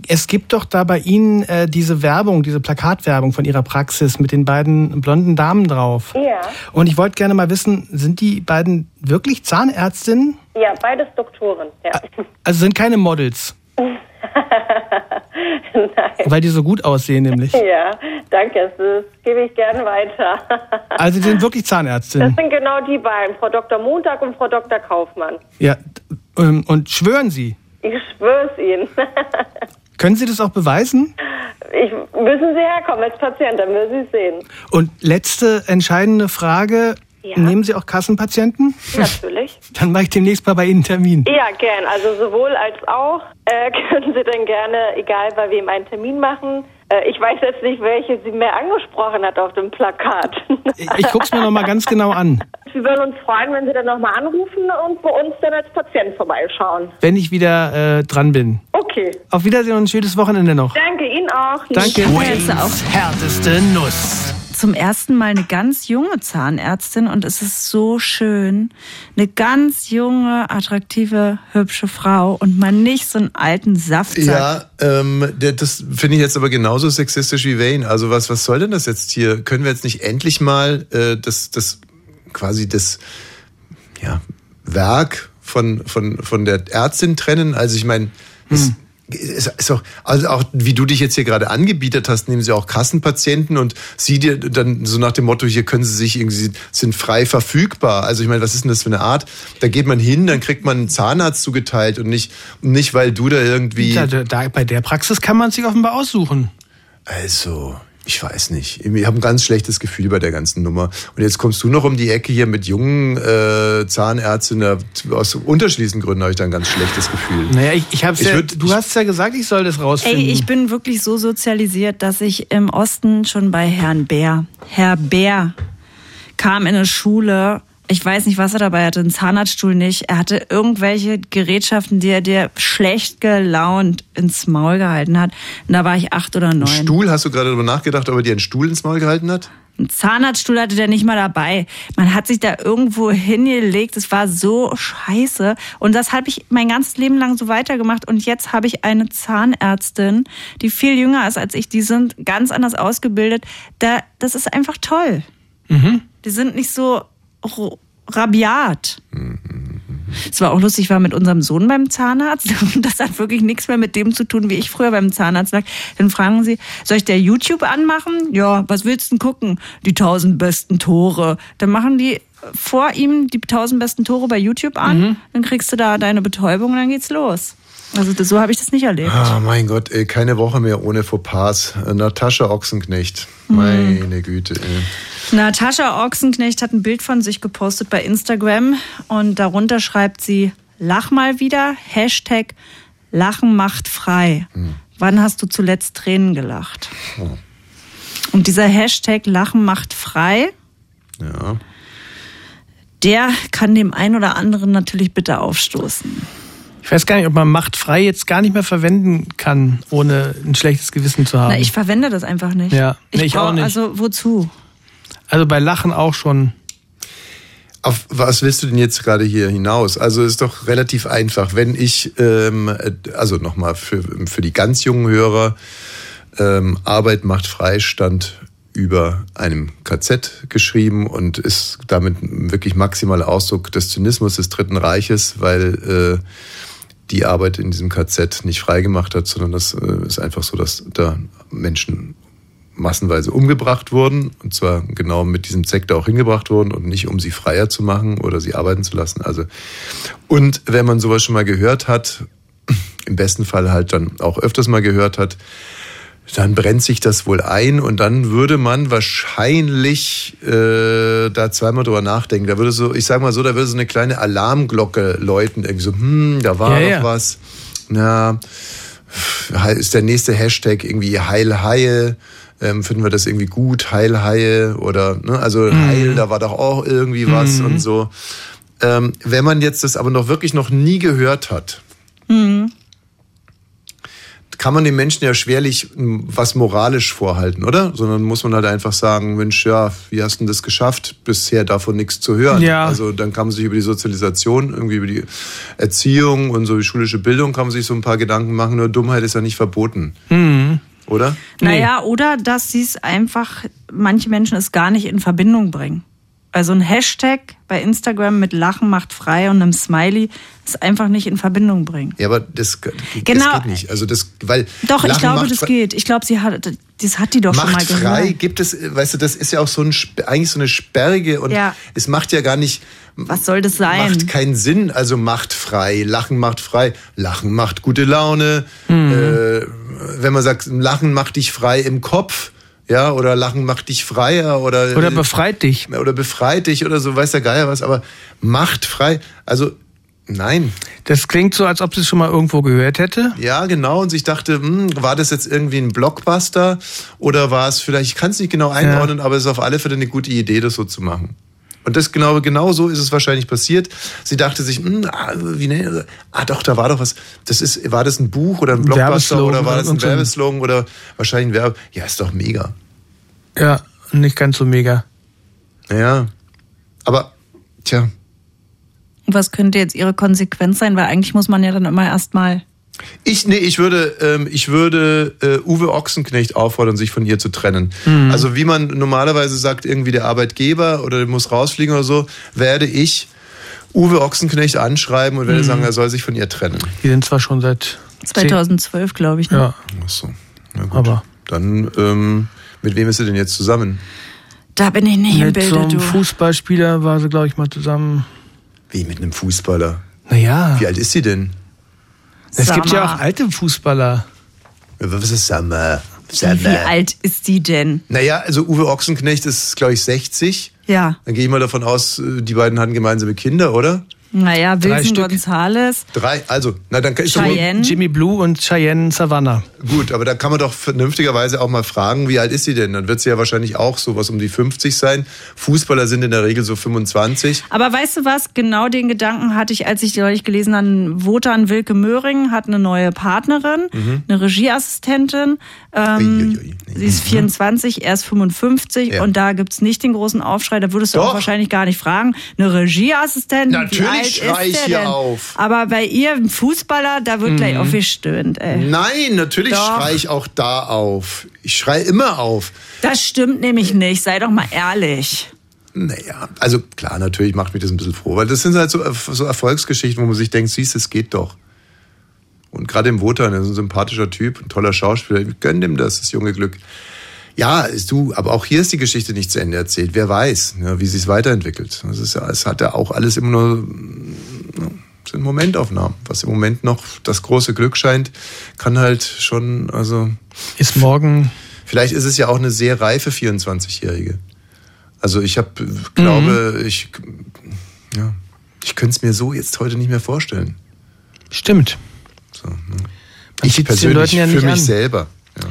Es gibt doch da bei Ihnen äh, diese Werbung, diese Plakatwerbung von Ihrer Praxis mit den beiden blonden Damen drauf. Ja. Und ich wollte gerne mal wissen, sind die beiden wirklich Zahnärztinnen? Ja, beides Doktoren. Ja. Also sind keine Models. Weil die so gut aussehen, nämlich. Ja, danke. Das gebe ich gerne weiter. Also die sind wirklich Das Zahnärztin. sind genau die beiden, Frau Dr. Montag und Frau Dr. Kaufmann. Ja. ähm, Und schwören Sie. Ich schwöre es Ihnen. [LAUGHS] Können Sie das auch beweisen? Ich, müssen Sie herkommen als Patient, dann müssen Sie es sehen. Und letzte entscheidende Frage. Ja. Nehmen Sie auch Kassenpatienten? Natürlich. [LAUGHS] Dann mache ich demnächst mal bei Ihnen einen Termin. Ja, gern. Also sowohl als auch äh, [LAUGHS] können Sie dann gerne, egal bei wem, einen Termin machen. Äh, ich weiß jetzt nicht, welche Sie mehr angesprochen hat auf dem Plakat. Ich, ich gucke es mir noch mal ganz genau an. [LAUGHS] Wir würden uns freuen, wenn Sie dann nochmal anrufen und bei uns dann als Patient vorbeischauen. Wenn ich wieder äh, dran bin. Okay. Auf Wiedersehen und ein schönes Wochenende noch. Danke Ihnen auch. Danke. habe jetzt auch härteste Nuss. Zum ersten Mal eine ganz junge Zahnärztin und es ist so schön. Eine ganz junge, attraktive, hübsche Frau und man nicht so einen alten Saftsack. Ja, ähm, das finde ich jetzt aber genauso sexistisch wie Wayne. Also was, was soll denn das jetzt hier? Können wir jetzt nicht endlich mal äh, das, das quasi das ja, Werk von, von, von der Ärztin trennen? Also ich meine, ist auch, also auch wie du dich jetzt hier gerade angebietet hast, nehmen sie auch Kassenpatienten und sie dir dann so nach dem Motto, hier können sie sich irgendwie, sind frei verfügbar. Also ich meine, was ist denn das für eine Art? Da geht man hin, dann kriegt man einen Zahnarzt zugeteilt und nicht, nicht weil du da irgendwie. Da, da, bei der Praxis kann man sich offenbar aussuchen. Also, ich weiß nicht. Ich habe ein ganz schlechtes Gefühl bei der ganzen Nummer. Und jetzt kommst du noch um die Ecke hier mit jungen äh, Zahnärztinnen. Aus unterschiedlichen Gründen habe ich da ein ganz schlechtes Gefühl. Naja, ich, ich hab's Ich ja, würd- du hast ja gesagt, ich soll das rausfinden. Ey, ich bin wirklich so sozialisiert, dass ich im Osten schon bei Herrn Bär, Herr Bär, kam in eine Schule. Ich weiß nicht, was er dabei hatte, einen Zahnarztstuhl nicht. Er hatte irgendwelche Gerätschaften, die er dir schlecht gelaunt ins Maul gehalten hat. Und da war ich acht oder neun. Stuhl, hast du gerade darüber nachgedacht, ob er dir einen Stuhl ins Maul gehalten hat? Einen Zahnarztstuhl hatte der nicht mal dabei. Man hat sich da irgendwo hingelegt. Es war so scheiße. Und das habe ich mein ganzes Leben lang so weitergemacht. Und jetzt habe ich eine Zahnärztin, die viel jünger ist als ich. Die sind ganz anders ausgebildet. Da, das ist einfach toll. Die sind nicht so rabiat. Es war auch lustig, ich war mit unserem Sohn beim Zahnarzt und [LAUGHS] das hat wirklich nichts mehr mit dem zu tun, wie ich früher beim Zahnarzt lag. Dann fragen sie, soll ich der YouTube anmachen? Ja, was willst du denn gucken? Die tausend besten Tore. Dann machen die vor ihm die tausend besten Tore bei YouTube an, dann kriegst du da deine Betäubung und dann geht's los. Also so habe ich das nicht erlebt. Ah, mein Gott, ey, keine Woche mehr ohne Fauxpas. Äh, Natascha Ochsenknecht. Meine Güte, ey. Natascha Ochsenknecht hat ein Bild von sich gepostet bei Instagram und darunter schreibt sie, lach mal wieder, Hashtag Lachen macht frei. Wann hast du zuletzt Tränen gelacht? Und dieser Hashtag Lachen macht frei, Ja. der kann dem einen oder anderen natürlich bitte aufstoßen. Ich weiß gar nicht, ob man Macht frei jetzt gar nicht mehr verwenden kann, ohne ein schlechtes Gewissen zu haben. Na, ich verwende das einfach nicht. Ja, ich, nee, ich brauch- auch nicht. Also wozu? also bei Lachen auch schon. Auf was willst du denn jetzt gerade hier hinaus? Also ist doch relativ einfach. Wenn ich, ähm, äh, also nochmal für, für die ganz jungen Hörer, ähm, Arbeit macht Freistand über einem KZ geschrieben und ist damit wirklich maximaler Ausdruck des Zynismus des Dritten Reiches, weil äh, die Arbeit in diesem KZ nicht freigemacht hat, sondern das äh, ist einfach so, dass da Menschen massenweise umgebracht wurden und zwar genau mit diesem Zweck da auch hingebracht wurden und nicht um sie freier zu machen oder sie arbeiten zu lassen. Also und wenn man sowas schon mal gehört hat, [CLEARS THROAT] im besten Fall halt dann auch öfters mal gehört hat, dann brennt sich das wohl ein und dann würde man wahrscheinlich äh, da zweimal drüber nachdenken. Da würde so, ich sag mal so, da würde so eine kleine Alarmglocke läuten, irgendwie so, hm, da war Ja, doch ja. was. Na, ist der nächste Hashtag irgendwie Heilhaie? Ähm, finden wir das irgendwie gut, Heilhaie oder ne, also Heil, da war doch auch irgendwie was und so. Ähm, wenn man jetzt das aber noch wirklich noch nie gehört hat, kann man den Menschen ja schwerlich m, was moralisch vorhalten, oder? Sondern muss man halt einfach sagen, Mensch, ja, wie hast du denn das geschafft, bisher davon nichts zu hören? Ja. Also dann kann man sich über die Sozialisation, irgendwie über die Erziehung und so die schulische Bildung kann man sich so ein paar Gedanken machen, nur Dummheit ist ja nicht verboten, Mhm. oder? Naja, oder dass sie es einfach, manche Menschen es gar nicht in Verbindung bringen. Also ein Hashtag bei Instagram mit Lachen macht frei und einem Smiley ist einfach nicht in Verbindung bringen. Ja, aber das, das Genau. geht nicht. Also das, weil Doch, ich Lachen glaube, macht das geht. Ich glaube, sie hat, das hat die doch schon mal Macht gesagt. frei gibt es, weißt du, das ist ja auch so ein, eigentlich so eine sperrige und Ja. es macht ja gar nicht, Was soll das sein? macht keinen Sinn. Also macht frei, Lachen macht frei, Lachen macht gute Laune. Mhm. Äh, wenn man sagt, Lachen macht dich frei im Kopf, ja, oder Lachen macht dich freier oder Oder befreit dich. oder befreit dich oder so, weiß der Geier was, aber macht frei, also nein. Das klingt so, als ob sie es schon mal irgendwo gehört hätte. Ja, genau. Und ich dachte, hm, war das jetzt irgendwie ein Blockbuster oder war es vielleicht, ich kann es nicht genau einordnen, aber es ist auf alle Fälle eine gute Idee, das so zu machen. Und das genau, genau so ist es wahrscheinlich passiert. Sie dachte sich, hm, ah, wie ne, ah doch, da war doch was. Das ist, war das ein Buch oder ein Blockbuster Werbeslogan oder war das ein Werbeslogan oder wahrscheinlich ein Werbe? Ja, ist doch mega. Ja, nicht ganz so mega. Ja. Aber, tja, Und was könnte jetzt ihre Konsequenz sein? Weil eigentlich muss man ja dann immer erstmal. Ich, nee, ich würde, ähm, ich würde äh, Uwe Ochsenknecht auffordern, sich von ihr zu trennen. Mhm. Also wie man normalerweise sagt, irgendwie der Arbeitgeber oder der muss rausfliegen oder so, werde ich Uwe Ochsenknecht anschreiben und werde Mhm. sagen, er soll sich von ihr trennen. Die sind zwar schon seit 2012, glaube ich. Ne? Ja. Ach so. Na gut. Aber Dann, ähm, mit wem ist sie denn jetzt zusammen? Da bin ich nicht im mit so Bilde, einem du. Fußballspieler war sie, glaube ich, mal zusammen. Wie mit einem Fußballer? Naja, Wie alt ist sie denn? Es gibt ja auch alte Fußballer. Was ist Summer? Wie alt ist die denn? Naja, also Uwe Ochsenknecht ist, glaube ich, 60. Ja. Dann gehe ich mal davon aus, äh, die beiden hatten gemeinsame Kinder, oder? Naja, Wilson. Gonzales. Drei, also, na dann kann ich doch wohl, Cheyenne. Jimmy Blue und Cheyenne Savannah. Gut, aber da kann man doch vernünftigerweise auch mal fragen, wie alt ist sie denn? Dann wird sie ja wahrscheinlich auch sowas um die 50 sein. Fußballer sind in der Regel so 25. Aber weißt du was? Genau den Gedanken hatte ich, als ich neulich gelesen habe. Wotan Wilke Möhring hat eine neue Partnerin, Mhm. eine Regieassistentin. Ähm, sie ist 24, er ist 55 Ja. und da gibt's nicht den großen Aufschrei. Da würdest du Doch. auch wahrscheinlich gar nicht fragen. Eine Regieassistentin, Natürlich wie alt schrei ist ich der hier denn? auf. Aber bei ihr, ein Fußballer, da wird gleich aufgestöhnt. Ey. Nein, natürlich Doch. schreie ich auch da auf. Ich schreie immer auf. Das stimmt nämlich nicht. Sei doch mal ehrlich. Naja, also klar, natürlich macht mich das ein bisschen froh, weil das sind halt so, so Erfolgsgeschichten, wo man sich denkt, siehst, es geht doch. Und gerade im Wotan, er ist ein sympathischer Typ, ein toller Schauspieler, ich gönn dem das, das junge Glück. Ja, ist du, aber auch hier ist die Geschichte nicht zu Ende erzählt. Wer weiß, ja, wie sie es weiterentwickelt. Das ist ja, es hat ja auch alles immer nur ja, sind Momentaufnahmen. Was im Moment noch das große Glück scheint, kann halt schon, also Ist morgen. Vielleicht ist es ja auch eine sehr reife 24-Jährige. Also ich habe, glaube, Mhm. ich, ja, ich könnte es mir so jetzt heute nicht mehr vorstellen. Stimmt. So, ne? Ich persönlich ja für mich an. selber. Ja.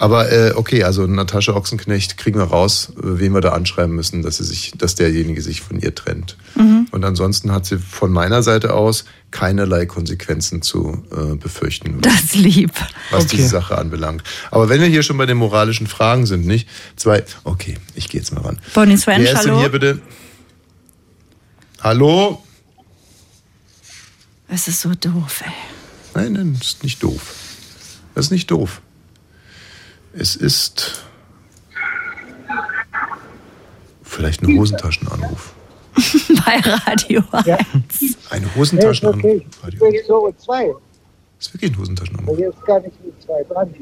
Aber äh, okay, also Natascha Ochsenknecht kriegen wir raus, äh, wen wir da anschreiben müssen, dass sie sich, dass derjenige sich von ihr trennt. Mhm. Und ansonsten hat sie von meiner Seite aus keinerlei Konsequenzen zu äh, befürchten. Das lieb. was Okay. diese Sache anbelangt. Aber wenn wir hier schon bei den moralischen Fragen sind, nicht? Zwei, okay, ich gehe jetzt mal ran. Bonnie Swench, Wer ist denn hier bitte? Hallo? Es ist so doof, ey. Nein, nein, das ist nicht doof. Das ist nicht doof. Es ist vielleicht ein Hosentaschenanruf. [LAUGHS] Bei Radio 1. Ein Hosentaschenanruf. okay. Radio. Ich bin so zwei. Das ist wirklich ein Hosentaschenanruf. Und jetzt gar nicht mit zwei dran.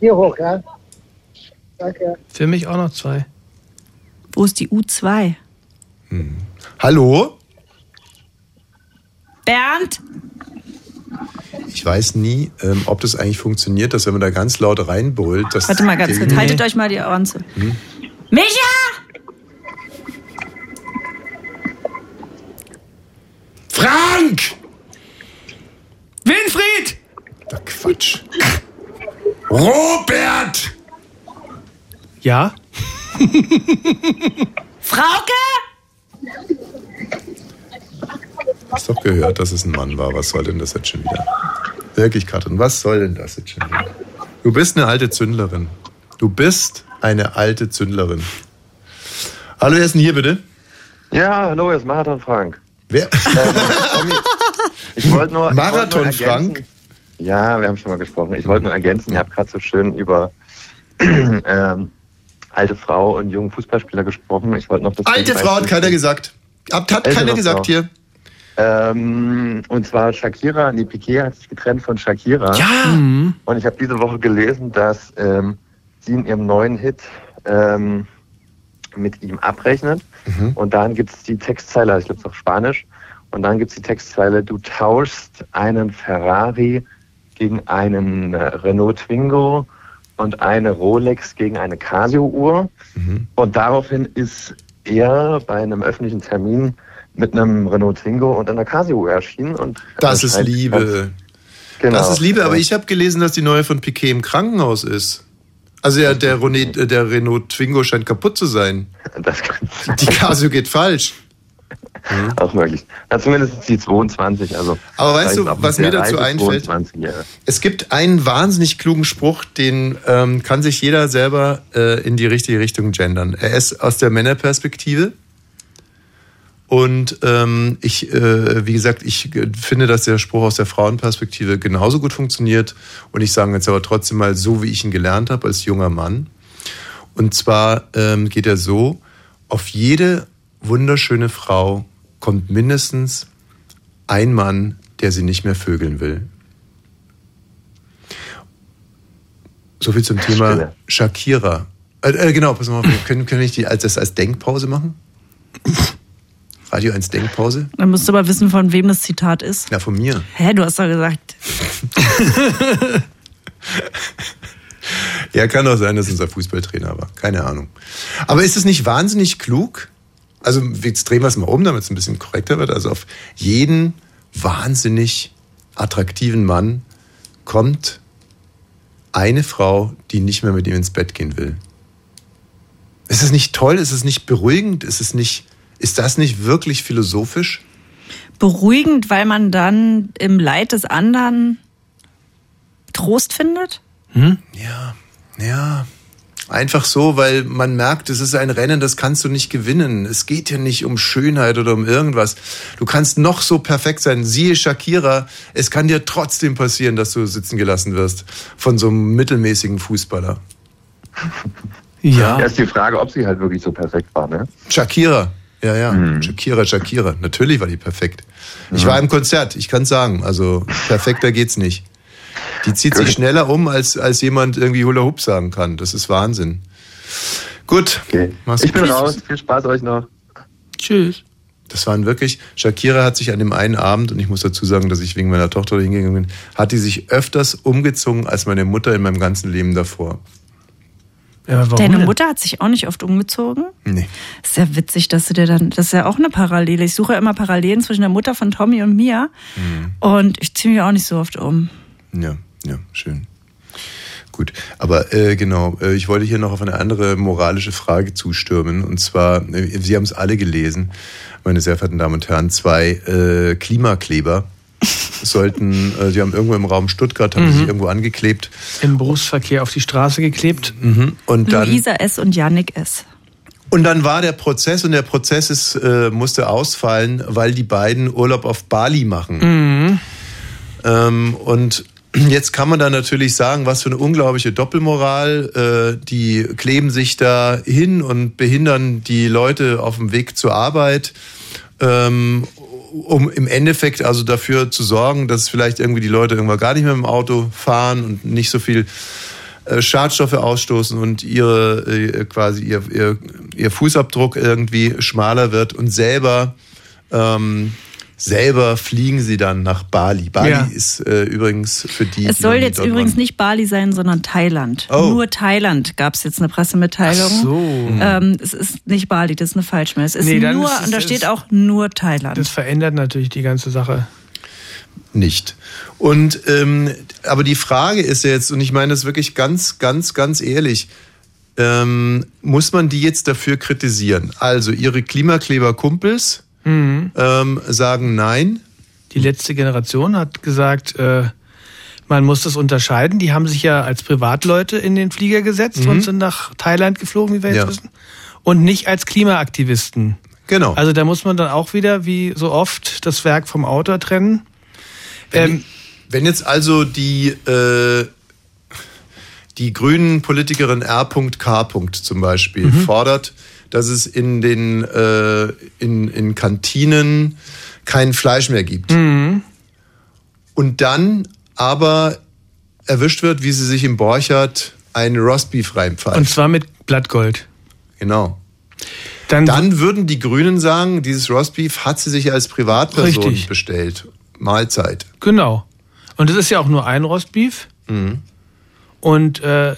Hier hoch, ja? Danke. Für mich auch noch zwei. Wo ist die U2? Hallo? Bernd? Ich weiß nie, ähm, ob das eigentlich funktioniert, dass wenn man da ganz laut reinbrüllt, dass Warte mal ganz kurz. Gegenüber- Haltet euch mal die Ohren zu. Hm? Micha! Frank! Winfried! Da Quatsch. Robert! Ja? Frauke? Hast doch gehört, dass es ein Mann war. Was soll denn das jetzt schon wieder? Wirklich, Katrin, was soll denn das jetzt schon wieder? Du bist eine alte Zündlerin. Du bist eine alte Zündlerin. Hallo, wer ist denn hier bitte? Ja, hallo, hier ist Marathon Frank. Wer? Tommy, ich wollte nur. Marathon wollte nur Frank? Ja, wir haben schon mal gesprochen. Ich wollte nur ergänzen, ihr habt gerade so schön über [CLEARS THROAT] ähm, alte Frau und jungen Fußballspieler gesprochen. Ich wollte noch das Alte Frau hat keiner gesagt. Hat, hat keiner gesagt Frau. hier. Ähm, und zwar Shakira, nee, Piquet hat sich getrennt von Shakira. Ja. Und ich habe diese Woche gelesen, dass ähm, sie in ihrem neuen Hit ähm, mit ihm abrechnet. Mhm. Und dann gibt es die Textzeile, ich glaube es auf Spanisch, und dann gibt es die Textzeile, du tauschst einen Ferrari gegen einen äh, Renault Twingo und eine Rolex gegen eine Casio-Uhr. Mhm. Und daraufhin ist er bei einem öffentlichen Termin mit einem Renault Twingo und einer Casio erschienen. Und Das ist Liebe. Genau. Das ist Liebe, aber ich habe gelesen, dass die neue von Piquet im Krankenhaus ist. Also der, der, Renault, äh, der Renault Twingo scheint kaputt zu sein. Das kann Die Casio geht falsch. Auch möglich. Na, zumindest sie 22. Also Aber weißt du, was mir dazu einfällt? 22-Jährige. Es gibt einen wahnsinnig klugen Spruch, den ähm, kann sich jeder selber äh, in die richtige Richtung gendern. Er ist aus der Männerperspektive. Und ähm, ich, äh, wie gesagt, ich äh, finde, dass der Spruch aus der Frauenperspektive genauso gut funktioniert. Und ich sage jetzt aber trotzdem mal so, wie ich ihn gelernt habe als junger Mann. Und zwar ähm, geht er so, auf jede wunderschöne Frau kommt mindestens ein Mann, der sie nicht mehr vögeln will. So viel zum Thema Stille. Shakira. Äh, äh, genau, pass mal auf, können, können wir nicht die, als, das als Denkpause machen? [LAUGHS] Radio 1 Denkpause? Dann musst du aber wissen, von wem das Zitat ist. Na, von mir. Hä, du hast doch gesagt. [LAUGHS] Ja, kann doch sein, dass unser Fußballtrainer war. Keine Ahnung. Aber ist es nicht wahnsinnig klug? Also, jetzt drehen wir es mal um, damit es ein bisschen korrekter wird. Also, auf jeden wahnsinnig attraktiven Mann kommt eine Frau, die nicht mehr mit ihm ins Bett gehen will. Ist es nicht toll? Ist es nicht beruhigend? Ist es nicht, ist das nicht wirklich philosophisch? Beruhigend, weil man dann im Leid des anderen Trost findet? Ja, ja. Einfach so, weil man merkt, es ist ein Rennen, das kannst du nicht gewinnen. Es geht hier nicht um Schönheit oder um irgendwas. Du kannst noch so perfekt sein. Siehe Shakira, es kann dir trotzdem passieren, dass du sitzen gelassen wirst von so einem mittelmäßigen Fußballer. Ja. ist die Frage, ob sie halt wirklich so perfekt war, ne? Shakira, ja, ja. Shakira, Shakira. Natürlich war die perfekt. Ich war im Konzert, ich kann sagen. Also perfekter geht's nicht. Die zieht sich schneller um, als, als jemand irgendwie Hula Hoop sagen kann. Das ist Wahnsinn. Gut. Mach's Ich bin gut. raus. Viel Spaß euch noch. Tschüss. Das waren wirklich, Shakira hat sich an dem einen Abend, und ich muss dazu sagen, dass ich wegen meiner Tochter hingegangen bin, hat die sich öfters umgezogen als meine Mutter in meinem ganzen Leben davor. Ja, Deine Mutter hat sich auch nicht oft umgezogen? Nee. Ist ja witzig, dass du dir dann, das ist ja auch eine Parallele. Ich suche ja immer Parallelen zwischen der Mutter von Tommy und mir. Und ich ziehe mich auch nicht so oft um. Ja, ja, schön. Gut, aber äh, genau, äh, ich wollte hier noch auf eine andere moralische Frage zustürmen. Und zwar, äh, Sie haben es alle gelesen, meine sehr verehrten Damen und Herren, zwei äh, Klimakleber sollten, äh, die haben irgendwo im Raum Stuttgart, haben Mhm. sie sich irgendwo angeklebt. Im Berufsverkehr auf die Straße geklebt. Mhm. Und dann, Luisa S. und Yannick S. Und dann war der Prozess und der Prozess ist, äh, musste ausfallen, weil die beiden Urlaub auf Bali machen. Mhm. Ähm, und jetzt kann man da natürlich sagen, was für eine unglaubliche Doppelmoral. Äh, die kleben sich da hin und behindern die Leute auf dem Weg zur Arbeit. Ähm, um im Endeffekt also dafür zu sorgen, dass vielleicht irgendwie die Leute irgendwann gar nicht mehr im Auto fahren und nicht so viel äh, Schadstoffe ausstoßen und ihre äh, quasi ihr, ihr, ihr Fußabdruck irgendwie schmaler wird und selber ähm, selber fliegen sie dann nach Bali. Bali Ja. ist äh, übrigens für die. Es die soll nie jetzt übrigens waren. nicht Bali sein, sondern Thailand. Oh. Nur Thailand gab es jetzt eine Pressemitteilung. Ach so. Ähm, es ist nicht Bali, das ist eine Falschmeldung. Es ist Nee, dann nur, ist es- und da steht auch nur Thailand. Das verändert natürlich die ganze Sache. nicht. Und ähm, aber die Frage ist ja jetzt, und ich meine das wirklich ganz, ganz, ganz ehrlich, ähm, muss man die jetzt dafür kritisieren? Also ihre Klimakleber-Kumpels Mhm. ähm, sagen nein. Die letzte Generation hat gesagt, äh, man muss das unterscheiden. Die haben sich ja als Privatleute in den Flieger gesetzt Mhm. und sind nach Thailand geflogen, wie wir jetzt Ja. wissen. Und nicht als Klimaaktivisten. Genau. Also da muss man dann auch wieder, wie so oft, das Werk vom Autor trennen. Wenn, wenn jetzt also die, äh, die grünen Politikerin R.K. zum Beispiel Mhm. fordert, dass es in den äh, in, in Kantinen kein Fleisch mehr gibt. Mhm. Und dann aber erwischt wird, wie sie sich im Borchert ein Rostbeef reinpfeift. Und zwar mit Blattgold. Genau. Dann, Dann würden die Grünen sagen, dieses Rostbeef hat sie sich als Privatperson Richtig. bestellt. Mahlzeit. Genau. Und es ist ja auch nur ein Rostbeef. Mhm. Und äh,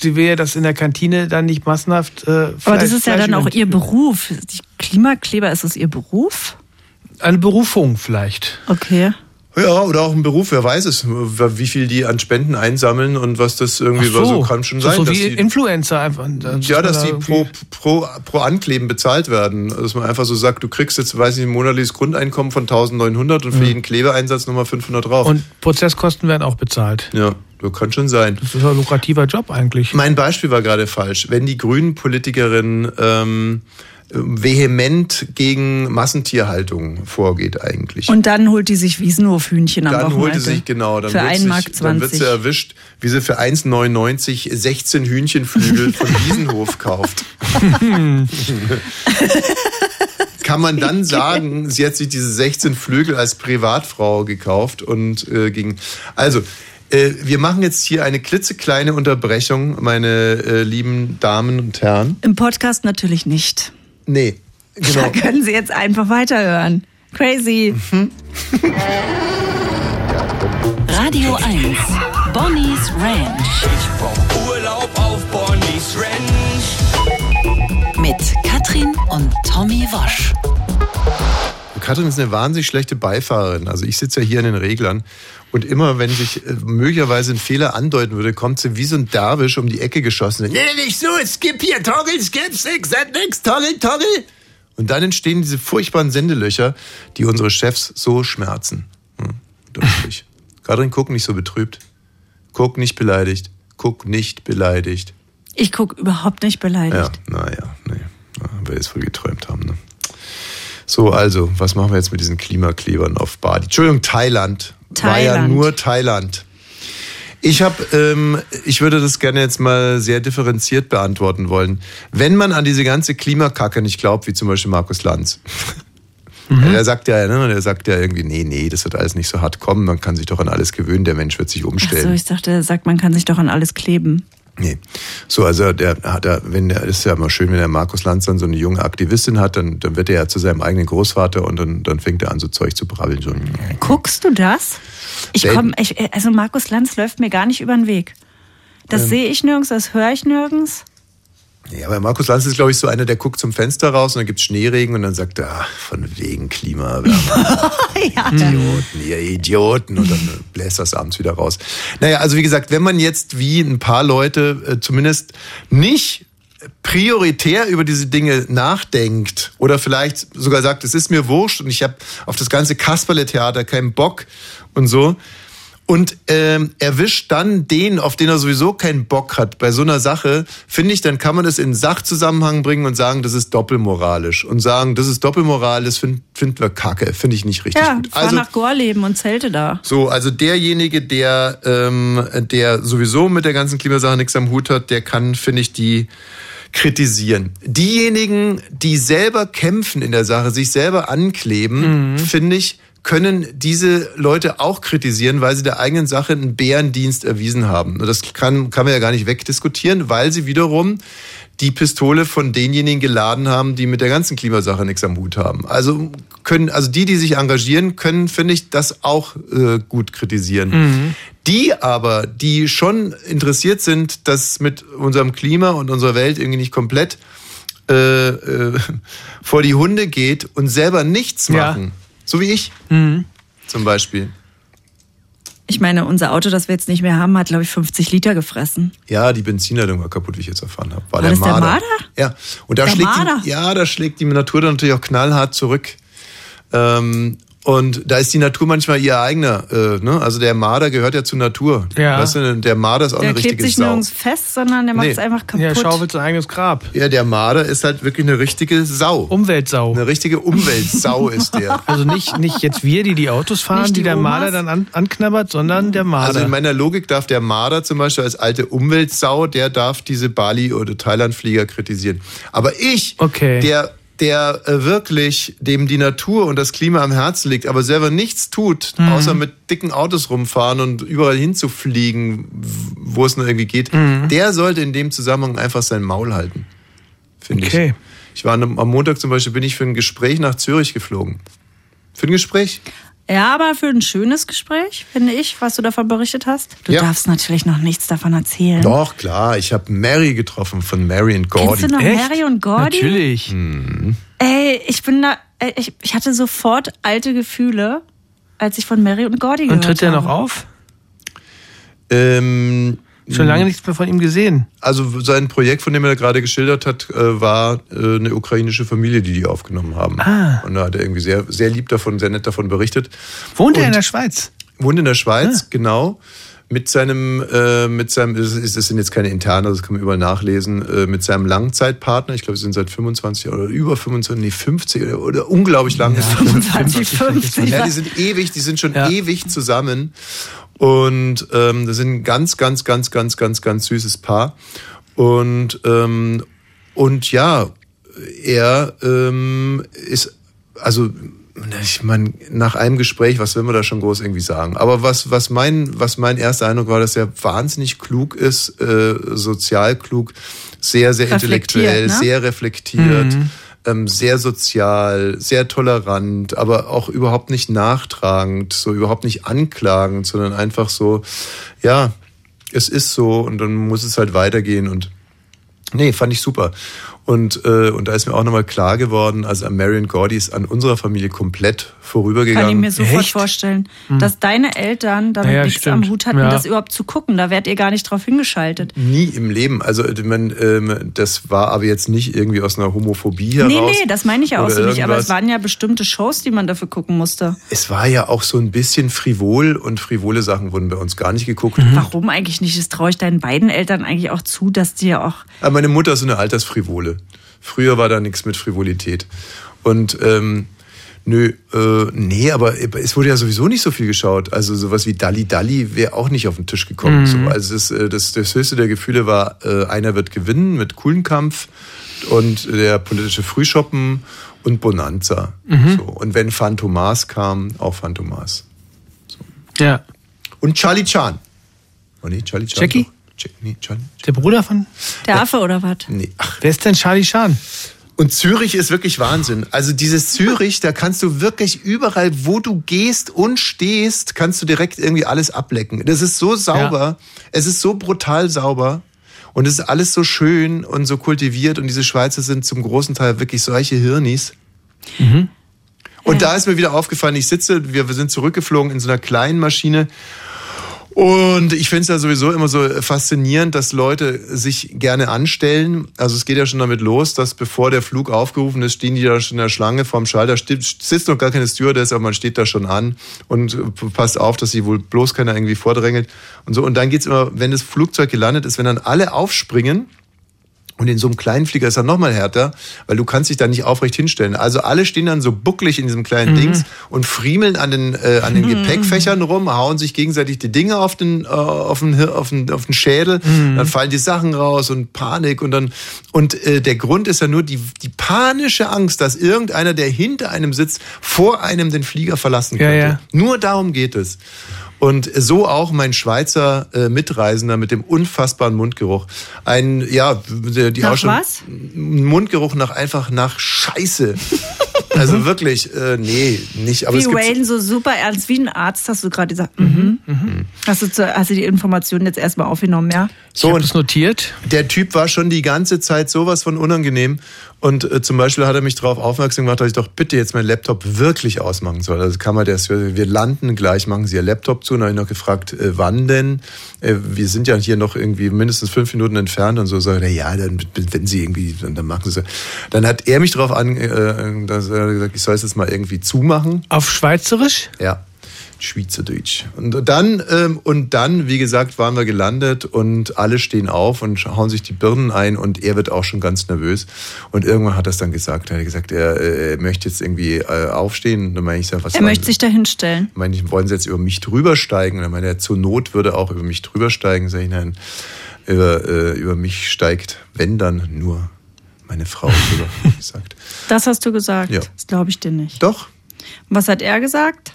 sie will ja das in der Kantine dann nicht massenhaft. Äh, Aber Fleisch- das ist ja Fleisch dann auch ihr Beruf. Die Klimakleber, ist es ihr Beruf? Eine Berufung vielleicht. Okay. Ja, oder auch ein Beruf, wer weiß es, wie viel die an Spenden einsammeln und was das irgendwie Ach so, kann schon so, sein. So dass wie die, Influencer einfach. ja, dass die pro, pro, pro Ankleben bezahlt werden. Dass man einfach so sagt, du kriegst jetzt, weiß ich, ein monatliches Grundeinkommen von 1900 und für Mhm. jeden Klebeeinsatz nochmal 500 drauf. Und Prozesskosten werden auch bezahlt. ja, das kann schon sein. Das ist ein lukrativer Job eigentlich. Mein Beispiel war gerade falsch. Wenn die grünen Politikerin ähm, vehement gegen Massentierhaltung vorgeht eigentlich. Und dann holt die sich Wiesenhofhühnchen am dann holt Wochenende. sie sich, genau, dann Für wird, 1 sich, Mark dann wird sie 20. erwischt, wie sie für 1,99 16 Hühnchenflügel [LAUGHS] von Wiesenhof kauft. [LAUGHS] Kann man dann sagen, sie hat sich diese 16 Flügel als Privatfrau gekauft und äh, ging. Also, äh, wir machen jetzt hier eine klitzekleine Unterbrechung, meine äh, lieben Damen und Herren. Im Podcast natürlich nicht. Nee, genau. Da können Sie jetzt einfach weiterhören. Crazy. Mhm. Radio 1. Bonnie's Ranch. Ich brauch Urlaub auf Bonnie's Ranch. Mit Katrin und Tommy Wosch. Katrin ist eine wahnsinnig schlechte Beifahrerin. Also ich sitze ja hier an den Reglern und immer, wenn sich äh, möglicherweise ein Fehler andeuten würde, kommt sie wie so ein Derwisch um die Ecke geschossen. Nee, nicht so, skip hier, toggle, skip, skip, send nix, toggle, toggle. Und dann entstehen diese furchtbaren Sendelöcher, die unsere Chefs so schmerzen. Hm, deutlich. [LAUGHS] Katrin, guck nicht so betrübt. Guck nicht beleidigt. Guck nicht beleidigt. Ich gucke überhaupt nicht beleidigt. Ja, naja, nee. Na, wir jetzt wohl geträumt haben, ne? So, also, was machen wir jetzt mit diesen Klimaklebern auf Bali? Entschuldigung, Thailand. War ja Thailand. nur Thailand. Ich habe, ähm, ich würde das gerne jetzt mal sehr differenziert beantworten wollen. Wenn man an diese ganze Klimakacke nicht glaubt, wie zum Beispiel Markus Lanz, [LAUGHS] der sagt ja, ne, der sagt ja irgendwie, nee, nee, das wird alles nicht so hart kommen, man kann sich doch an alles gewöhnen, der Mensch wird sich Ach umstellen. so, ich dachte, er sagt, man kann sich doch an alles kleben. Nee. So, also der hat er, wenn der ist ja immer schön, wenn der Markus Lanz dann so eine junge Aktivistin hat, dann, dann wird er ja zu seinem eigenen Großvater und dann, dann fängt er an, so Zeug zu brabbeln. So, Guckst du das? Ich komm, ich, also Markus Lanz läuft mir gar nicht über den Weg. Das Ähm. sehe ich nirgends, das höre ich nirgends. Ja, aber Markus Lanz ist, glaube ich, so einer, der guckt zum Fenster raus und dann gibt's Schneeregen und dann sagt er, ach, von wegen Klimawärme. [LAUGHS] ja. Idioten, ihr Idioten. Und dann bläst das abends wieder raus. Naja, also wie gesagt, wenn man jetzt wie ein paar Leute äh, zumindest nicht prioritär über diese Dinge nachdenkt oder vielleicht sogar sagt, es ist mir wurscht und ich habe auf das ganze Kasperle-Theater keinen Bock und so, und ähm, erwischt dann den, auf den er sowieso keinen Bock hat bei so einer Sache, finde ich, dann kann man das in Sachzusammenhang bringen und sagen, das ist doppelmoralisch. Und sagen, das ist Doppelmoral, das finden finden wir kacke, finde ich nicht richtig Ja, gut. fahr Also nach Gorleben und zelte da. so, also derjenige, der, ähm, der sowieso mit der ganzen Klimasache nichts am Hut hat, der kann, finde ich, die kritisieren. Diejenigen, die selber kämpfen in der Sache, sich selber ankleben, finde ich, können diese Leute auch kritisieren, weil sie der eigenen Sache einen Bärendienst erwiesen haben. Und das kann, kann man ja gar nicht wegdiskutieren, weil sie wiederum die Pistole von denjenigen geladen haben, die mit der ganzen Klimasache nichts am Hut haben. Also können, also die, die sich engagieren, können, finde ich, das auch äh, gut kritisieren. Mhm. Die aber, die schon interessiert sind, dass mit unserem Klima und unserer Welt irgendwie nicht komplett äh, äh, [LAUGHS] vor die Hunde geht und selber nichts Ja. So wie ich Mhm. zum Beispiel. Ich meine, unser Auto, das wir jetzt nicht mehr haben, hat, glaube ich, 50 Liter gefressen. Ja, die Benzinleitung war kaputt, wie ich jetzt erfahren habe. War, War das der Marder? Ja, und da Der schlägt Marder? die, ja, da schlägt die Natur dann natürlich auch knallhart zurück. Ähm, Und da ist die Natur manchmal ihr eigener. Äh, ne? Also der Marder gehört ja zur Natur. Ja. Weißt du, der Marder ist auch Der eine klebt richtige sich Sau. nirgends fest, sondern der macht Nee. es einfach kaputt. Ja, schaufelt sein eigenes Grab. Ja, der Marder ist halt wirklich eine richtige Sau. Umweltsau. Eine richtige Umweltsau ist der. [LAUGHS] Also nicht, nicht jetzt wir, die die Autos fahren, Nicht die, die der Omas? Marder dann an, anknabbert, sondern der Marder. Also in meiner Logik darf der Marder zum Beispiel als alte Umweltsau, der darf diese Bali- oder Thailand-Flieger kritisieren. Aber ich, Okay. der der äh, wirklich dem die Natur und das Klima am Herzen liegt, aber selber nichts tut, Mhm. außer mit dicken Autos rumfahren und überall hinzufliegen, wo es nur irgendwie geht, Mhm. der sollte in dem Zusammenhang einfach sein Maul halten. Finde Okay. ich. Ich war am Montag zum Beispiel, bin ich für ein Gespräch nach Zürich geflogen. Für ein Gespräch? Ja, aber für ein schönes Gespräch, finde ich, was du davon berichtet hast. Du Ja. darfst natürlich noch nichts davon erzählen. Doch, klar. Ich habe Mary getroffen von Mary und Gordy. Kennst du noch Mary und Gordy? Natürlich. Mhm. Ey, ich bin da, ich, ich hatte sofort alte Gefühle, als ich von Mary und Gordy gehört Und tritt er habe. noch auf? Ähm, Schon lange nichts mehr von ihm gesehen. Also sein Projekt, von dem er gerade geschildert hat, äh, war äh, eine ukrainische Familie, die die aufgenommen haben. Ah. Und da hat er irgendwie sehr, sehr lieb davon, sehr nett davon berichtet. Wohnt er in der Schweiz? Wohnt in der Schweiz, Ah. genau. Mit seinem, äh, mit seinem, das, ist, das sind jetzt keine interne, das kann man überall nachlesen, äh, mit seinem Langzeitpartner, ich glaube, sie sind seit 25 Jahren oder über 25, nee, 50 oder, oder unglaublich lang. 25, 50. [LAUGHS] Ja, die sind ewig, die sind schon Ja. ewig zusammen. Und ähm, das sind ein ganz, ganz, ganz, ganz, ganz, ganz süßes Paar. Und, ähm, und ja, er ähm, ist, also ich meine, nach einem Gespräch, was will man da schon groß irgendwie sagen? Aber was, was, mein, was mein erster Eindruck war, dass er wahnsinnig klug ist, äh, sozial klug, sehr, sehr intellektuell, ne? sehr reflektiert, Mhm. Ähm, sehr sozial, sehr tolerant, aber auch überhaupt nicht nachtragend, so überhaupt nicht anklagend, sondern einfach so, ja, es ist so und dann muss es halt weitergehen und Nee, fand ich super. Und, äh, und da ist mir auch nochmal klar geworden, also Marion Gordy ist an unserer Familie komplett vorübergegangen. Kann ich mir sofort Echt? vorstellen, Hm. dass deine Eltern damit Ja, nichts stimmt. am Hut hatten, Ja. das überhaupt zu gucken. Da wärt ihr gar nicht drauf hingeschaltet. Nie im Leben. Also ich mein, ähm, das war aber jetzt nicht irgendwie aus einer Homophobie heraus. Nee, nee, das meine ich ja auch so nicht. Aber es waren ja bestimmte Shows, die man dafür gucken musste. Es war ja auch so ein bisschen frivol und frivole Sachen wurden bei uns gar nicht geguckt. Warum eigentlich nicht? Das traue ich deinen beiden Eltern eigentlich auch zu, dass die ja auch. Aber meine Mutter ist so eine Altersfrivole. Früher war da nichts mit Frivolität. Und ähm, nö, äh, nee, aber es wurde ja sowieso nicht so viel geschaut. Also sowas wie Dalli Dalli wäre auch nicht auf den Tisch gekommen. Mhm. So, also das, äh, das, das höchste der Gefühle war, äh, einer wird gewinnen mit Kuhlenkampf und der politische Frühschoppen und Bonanza. Mhm. So. Und wenn Phantomas kam, auch Phantomas. Ja. Und Charlie Chan. Oh nee, Charlie Chan. Jackie? doch. Nee, Charlie. Der Bruder von? Der Affe oder was? Nee, ach, Wer ist denn Charlie Chan? Und Zürich ist wirklich Wahnsinn. Also dieses Zürich, da kannst du wirklich überall, wo du gehst und stehst, kannst du direkt irgendwie alles ablecken. Das ist so sauber, es ist so brutal sauber und es ist alles so schön und so kultiviert und diese Schweizer sind zum großen Teil wirklich solche Hirnis. Und da ist mir wieder aufgefallen, ich sitze, wir, wir sind zurückgeflogen in so einer kleinen Maschine und ich finde es ja sowieso immer so faszinierend, dass Leute sich gerne anstellen. Also es geht ja schon damit los, dass bevor der Flug aufgerufen ist, stehen die da schon in der Schlange vorm Schalter. Sitzt noch gar keine Stewardess, aber man steht da schon an und passt auf, dass sie wohl bloß keiner irgendwie vordrängelt und so. Und dann geht's immer, wenn das Flugzeug gelandet ist, wenn dann alle aufspringen, und in so einem kleinen Flieger ist er noch mal härter, weil du kannst dich da nicht aufrecht hinstellen. Also alle stehen dann so bucklig in diesem kleinen Mhm. Dings und friemeln an den, äh, an den Gepäckfächern rum, hauen sich gegenseitig die Dinge auf den, äh, auf den, auf den, auf den Schädel, Mhm. dann fallen die Sachen raus und Panik und dann, und äh, der Grund ist ja nur die, die panische Angst, dass irgendeiner, der hinter einem sitzt, vor einem den Flieger verlassen Ja, könnte. ja. Nur darum geht es. Und so auch mein Schweizer äh, Mitreisender mit dem unfassbaren Mundgeruch. Ein, ja, die Nach auch schon, was? Ein Mundgeruch nach einfach nach Scheiße. [LAUGHS] also wirklich, äh, nee, nicht. Aber wie es Wayne so super ernst, wie ein Arzt hast du gerade gesagt. Mhm. Hast, du zu, hast du die Informationen jetzt erstmal aufgenommen, ja? so und das notiert. der Typ war schon die ganze Zeit sowas von unangenehm Und äh, zum Beispiel hat er mich darauf aufmerksam gemacht, dass ich doch bitte jetzt meinen Laptop wirklich ausmachen soll. Also kann man das, wir landen gleich, machen Sie Ihr Laptop zu. Und dann habe ich noch gefragt, äh, wann denn? Äh, wir sind ja hier noch irgendwie mindestens fünf Minuten entfernt und so. Sagt er, ja, dann, wenn Sie irgendwie, dann, dann machen Sie es. Dann hat er mich darauf an, äh, dass er gesagt, ich soll es jetzt mal irgendwie zumachen. Auf Schweizerisch? Ja. Schweizerdeutsch. Und dann, ähm, und dann, wie gesagt, waren wir gelandet und alle stehen auf und hauen sich die Birnen ein und er wird auch schon ganz nervös. Und irgendwann hat er es dann gesagt. Er hat gesagt, er, äh, möchte jetzt irgendwie äh, aufstehen. Und dann meine ich, was Er möchte sich da hinstellen. meine ich, wollen Sie jetzt über mich drüber steigen? Und dann meinte er, zur Not würde auch über mich drüber steigen. Sag ich, nein, über, äh, über mich steigt, wenn dann nur meine Frau drüber, [LAUGHS] gesagt. Das hast du gesagt. Ja. Das glaube ich dir nicht. Doch. Und was hat er gesagt?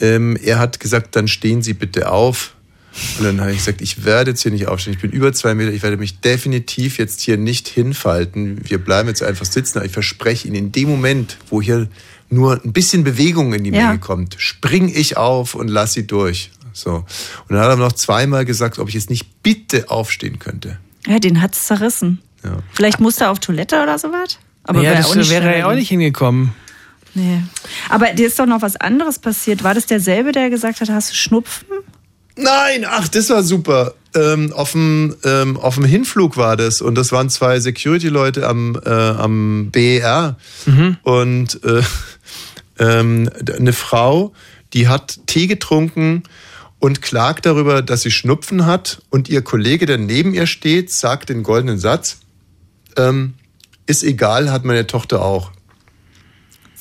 Ähm, er hat gesagt, dann stehen Sie bitte auf. Und dann habe ich gesagt, ich werde jetzt hier nicht aufstehen. Ich bin über zwei Meter. Ich werde mich definitiv jetzt hier nicht hinfalten. Wir bleiben jetzt einfach sitzen. Aber ich verspreche Ihnen, in dem Moment, wo hier nur ein bisschen Bewegung in die Ja. Menge kommt, spring ich auf und lass sie durch. So. Und dann hat er noch zweimal gesagt, ob ich jetzt nicht bitte aufstehen könnte. Ja, den hat's zerrissen. Ja. Vielleicht musste er auf Toilette oder sowas? Aber ja, wäre das er auch nicht hingekommen. Nee. Aber dir ist doch noch was anderes passiert. War das derselbe, der gesagt hat, hast du Schnupfen? Nein, ach, das war super. Ähm, auf, dem, ähm, auf dem Hinflug war das und das waren zwei Security-Leute am, äh, am BER und äh, [LAUGHS] ähm, eine Frau, die hat Tee getrunken und klagt darüber, dass sie Schnupfen hat und ihr Kollege, der neben ihr steht, sagt den goldenen Satz, ähm, ist egal, hat meine Tochter auch.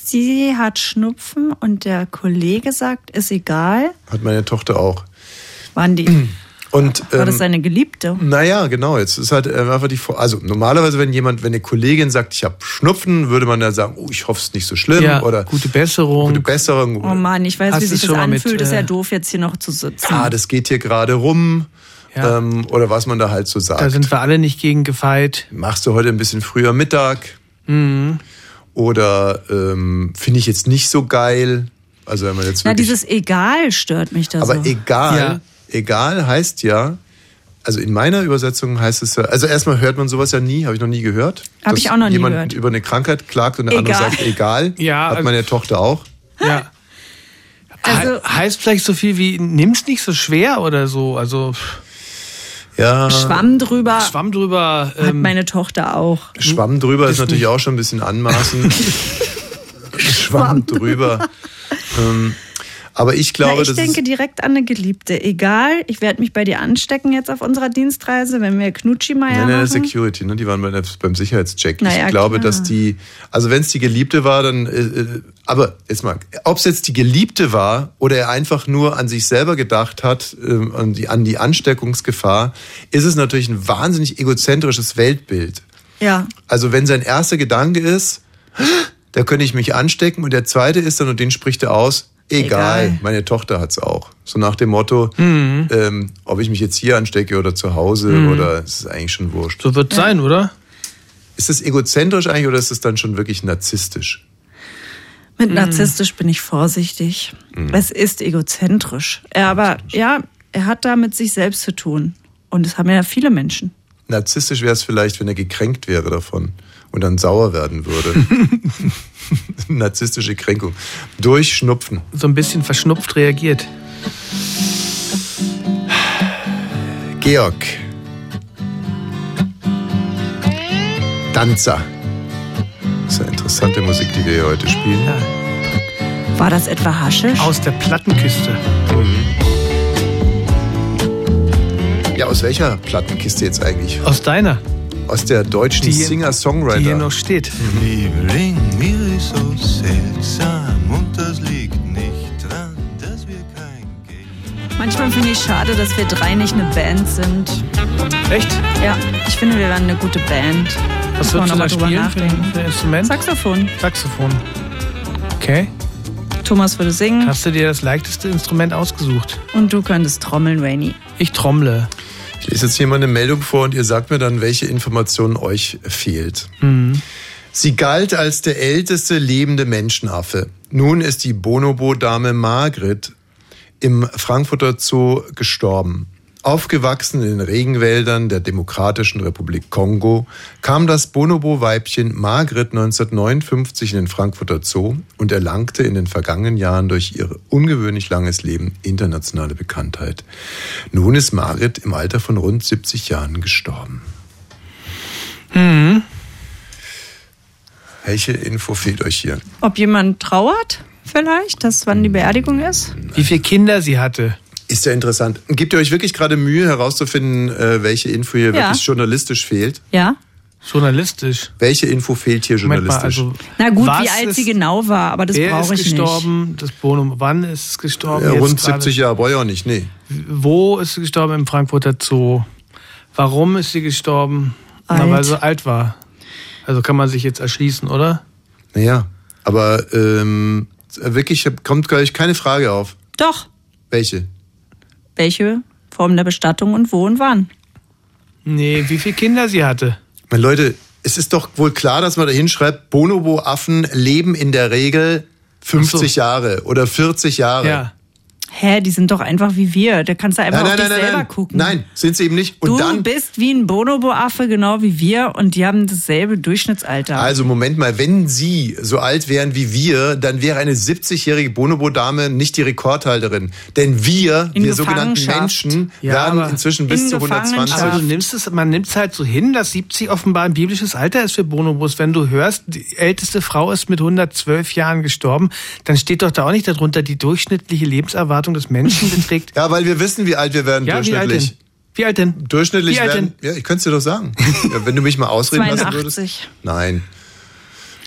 Sie hat Schnupfen und der Kollege sagt, ist egal. Hat meine Tochter auch. Waren die, Und, war das ähm, seine Geliebte? Naja, genau. Jetzt ist halt äh, einfach die Vor Also normalerweise, wenn jemand, wenn eine Kollegin sagt, ich habe Schnupfen, würde man da sagen, oh, ich hoffe, es ist nicht so schlimm. Ja, oder gute Besserung. Gute Besserung. Oh Mann, ich weiß, wie sich das schon mal mit, anfühlt. ist äh, ja doof, jetzt hier noch zu sitzen. Ah, das geht hier gerade rum. Ja. Ähm, oder was man da halt so sagt. Da sind wir alle nicht gegen gefeit. Machst du heute ein bisschen früher Mittag? Mhm. Oder ähm, finde ich jetzt nicht so geil. Also wenn man jetzt Na, dieses Egal stört mich da Aber so. egal, Ja. egal heißt ja, also in meiner Übersetzung heißt es ja, also erstmal hört man sowas ja nie, habe ich noch nie gehört. Hab dass ich auch noch nie jemand gehört. über eine Krankheit klagt und der andere Egal. sagt egal. Ja, hat also- meine Tochter auch. Ja. Also- He- heißt vielleicht so viel wie, nimm's nicht so schwer oder so. Also Ja. Schwamm drüber Schwamm drüber. hat Ähm, meine Tochter auch. Schwamm drüber ist natürlich nicht- auch schon ein bisschen anmaßend. [LAUGHS] Schwamm drüber. ähm, [LAUGHS] aber ich glaube, Na, ich denke direkt an eine Geliebte. Egal, ich werde mich bei dir anstecken jetzt auf unserer Dienstreise, wenn wir Knutschi-Meier Nein, nein, machen. Security, ne? die waren bei der, beim Sicherheitscheck. Na ja, ich glaube, klar. dass die, also wenn es die Geliebte war, dann, äh, äh, aber jetzt mal, ob es jetzt die Geliebte war oder er einfach nur an sich selber gedacht hat, ähm, an, die, an die Ansteckungsgefahr, ist es natürlich ein wahnsinnig egozentrisches Weltbild. Ja, Also wenn sein erster Gedanke ist, da könnte ich mich anstecken und der zweite ist dann, und den spricht er aus, egal, Egal. meine Tochter hat's auch. So nach dem Motto, Mhm. ähm, ob ich mich jetzt hier anstecke oder zu Hause Mhm. oder es ist eigentlich schon wurscht. so wird sein, oder? Ist es egozentrisch eigentlich oder ist es dann schon wirklich narzisstisch? mit narzisstisch bin ich vorsichtig. Mhm. Es ist egozentrisch. Er aber, ja, er hat da mit sich selbst zu tun. Und das haben ja viele Menschen. Narzisstisch wäre es vielleicht, wenn er gekränkt wäre davon und dann sauer werden würde. [LAUGHS] Narzisstische Kränkung. Durch Schnupfen. So ein bisschen verschnupft reagiert. Georg. Danzer. Das ist eine interessante Musik, die wir hier heute spielen. War das etwa Haschisch? Aus der Plattenkiste. Ja, aus welcher Plattenkiste jetzt eigentlich? Aus deiner. Aus der deutschen Singer-Songwriter. Die hier noch steht. Liebeling, mir ist so seltsam und das liegt nicht dran, dass wir kein Manchmal finde ich schade, dass wir drei nicht eine Band sind. Echt? Ja, ich finde, wir wären eine gute Band. Was Muss man würdest du noch mal da drüber spielen für, nachdenken. für ein Instrument? Saxophon. Saxophon. Okay. Thomas würde singen Hast du dir das leichteste Instrument ausgesucht? und du könntest trommeln, Rainy. Ich trommle. Ich lese jetzt hier mal eine Meldung vor und ihr sagt mir dann, welche Information euch fehlt. Mhm. Sie galt als der älteste lebende Menschenaffe. Nun ist die Bonobo-Dame Margret im Frankfurter Zoo gestorben. Aufgewachsen in den Regenwäldern der Demokratischen Republik Kongo kam das Bonobo-Weibchen Margret 1959 in den Frankfurter Zoo und erlangte in den vergangenen Jahren durch ihr ungewöhnlich langes Leben internationale Bekanntheit. Nun ist Margret im Alter von rund 70 Jahren gestorben. Mhm. Welche Info fehlt euch hier? Ob jemand trauert, vielleicht, dass wann die Beerdigung ist? Wie viele Kinder sie hatte. Ist ja interessant. Gebt ihr euch wirklich gerade Mühe herauszufinden, äh, welche Info hier Ja. wirklich journalistisch fehlt? Ja. Journalistisch. Welche Info fehlt hier Moment mal, journalistisch? also, Na gut, wie alt ist- sie genau war, aber das Wer brauche ist ich nicht. gestorben? Das Bonum. Wann ist es gestorben? ja, rund gerade? 70 Jahre, brauche ich auch nicht, nee. Wo ist sie gestorben? Im Frankfurter Zoo. Warum ist sie gestorben? Na, Alt. weil sie alt war. Also kann man sich jetzt erschließen, oder? Naja, aber ähm, wirklich kommt gleich keine Frage auf. Doch. Welche? Welche Form der Bestattung und wo und wann? Nee, wie viele Kinder sie hatte. Meine Leute, es ist doch wohl klar, dass man da hinschreibt, Bonobo-Affen leben in der Regel 50 Jahre oder 40 Jahre. Ja. Hä, die sind doch einfach wie wir. Da kannst du einfach Nein, auf nein, dich nein, selber nein, gucken. nein, sind sie eben nicht. Und du dann, bist wie ein Bonobo-Affe, genau wie wir, und die haben dasselbe Durchschnittsalter. also Moment mal, wenn sie so alt wären wie wir, dann wäre eine 70-jährige Bonobo-Dame nicht die Rekordhalterin. Denn wir, In wir sogenannten. Menschen, Ja, werden inzwischen bis in zu 120. Aber du nimmst es, man nimmt es halt so hin, dass 70 offenbar ein biblisches Alter ist für Bonobos. Wenn du hörst, die älteste Frau ist mit 112 Jahren gestorben, dann steht doch da auch nicht darunter, die durchschnittliche Lebenserwartung des Menschen beträgt. Ja, weil wir wissen, wie alt wir werden Ja, wie alt durchschnittlich. denn? Wie alt denn? Durchschnittlich Wie alt werden. Ja, ich könnte es dir doch sagen. ja, wenn du mich mal ausreden lassen würdest. 82. Nein.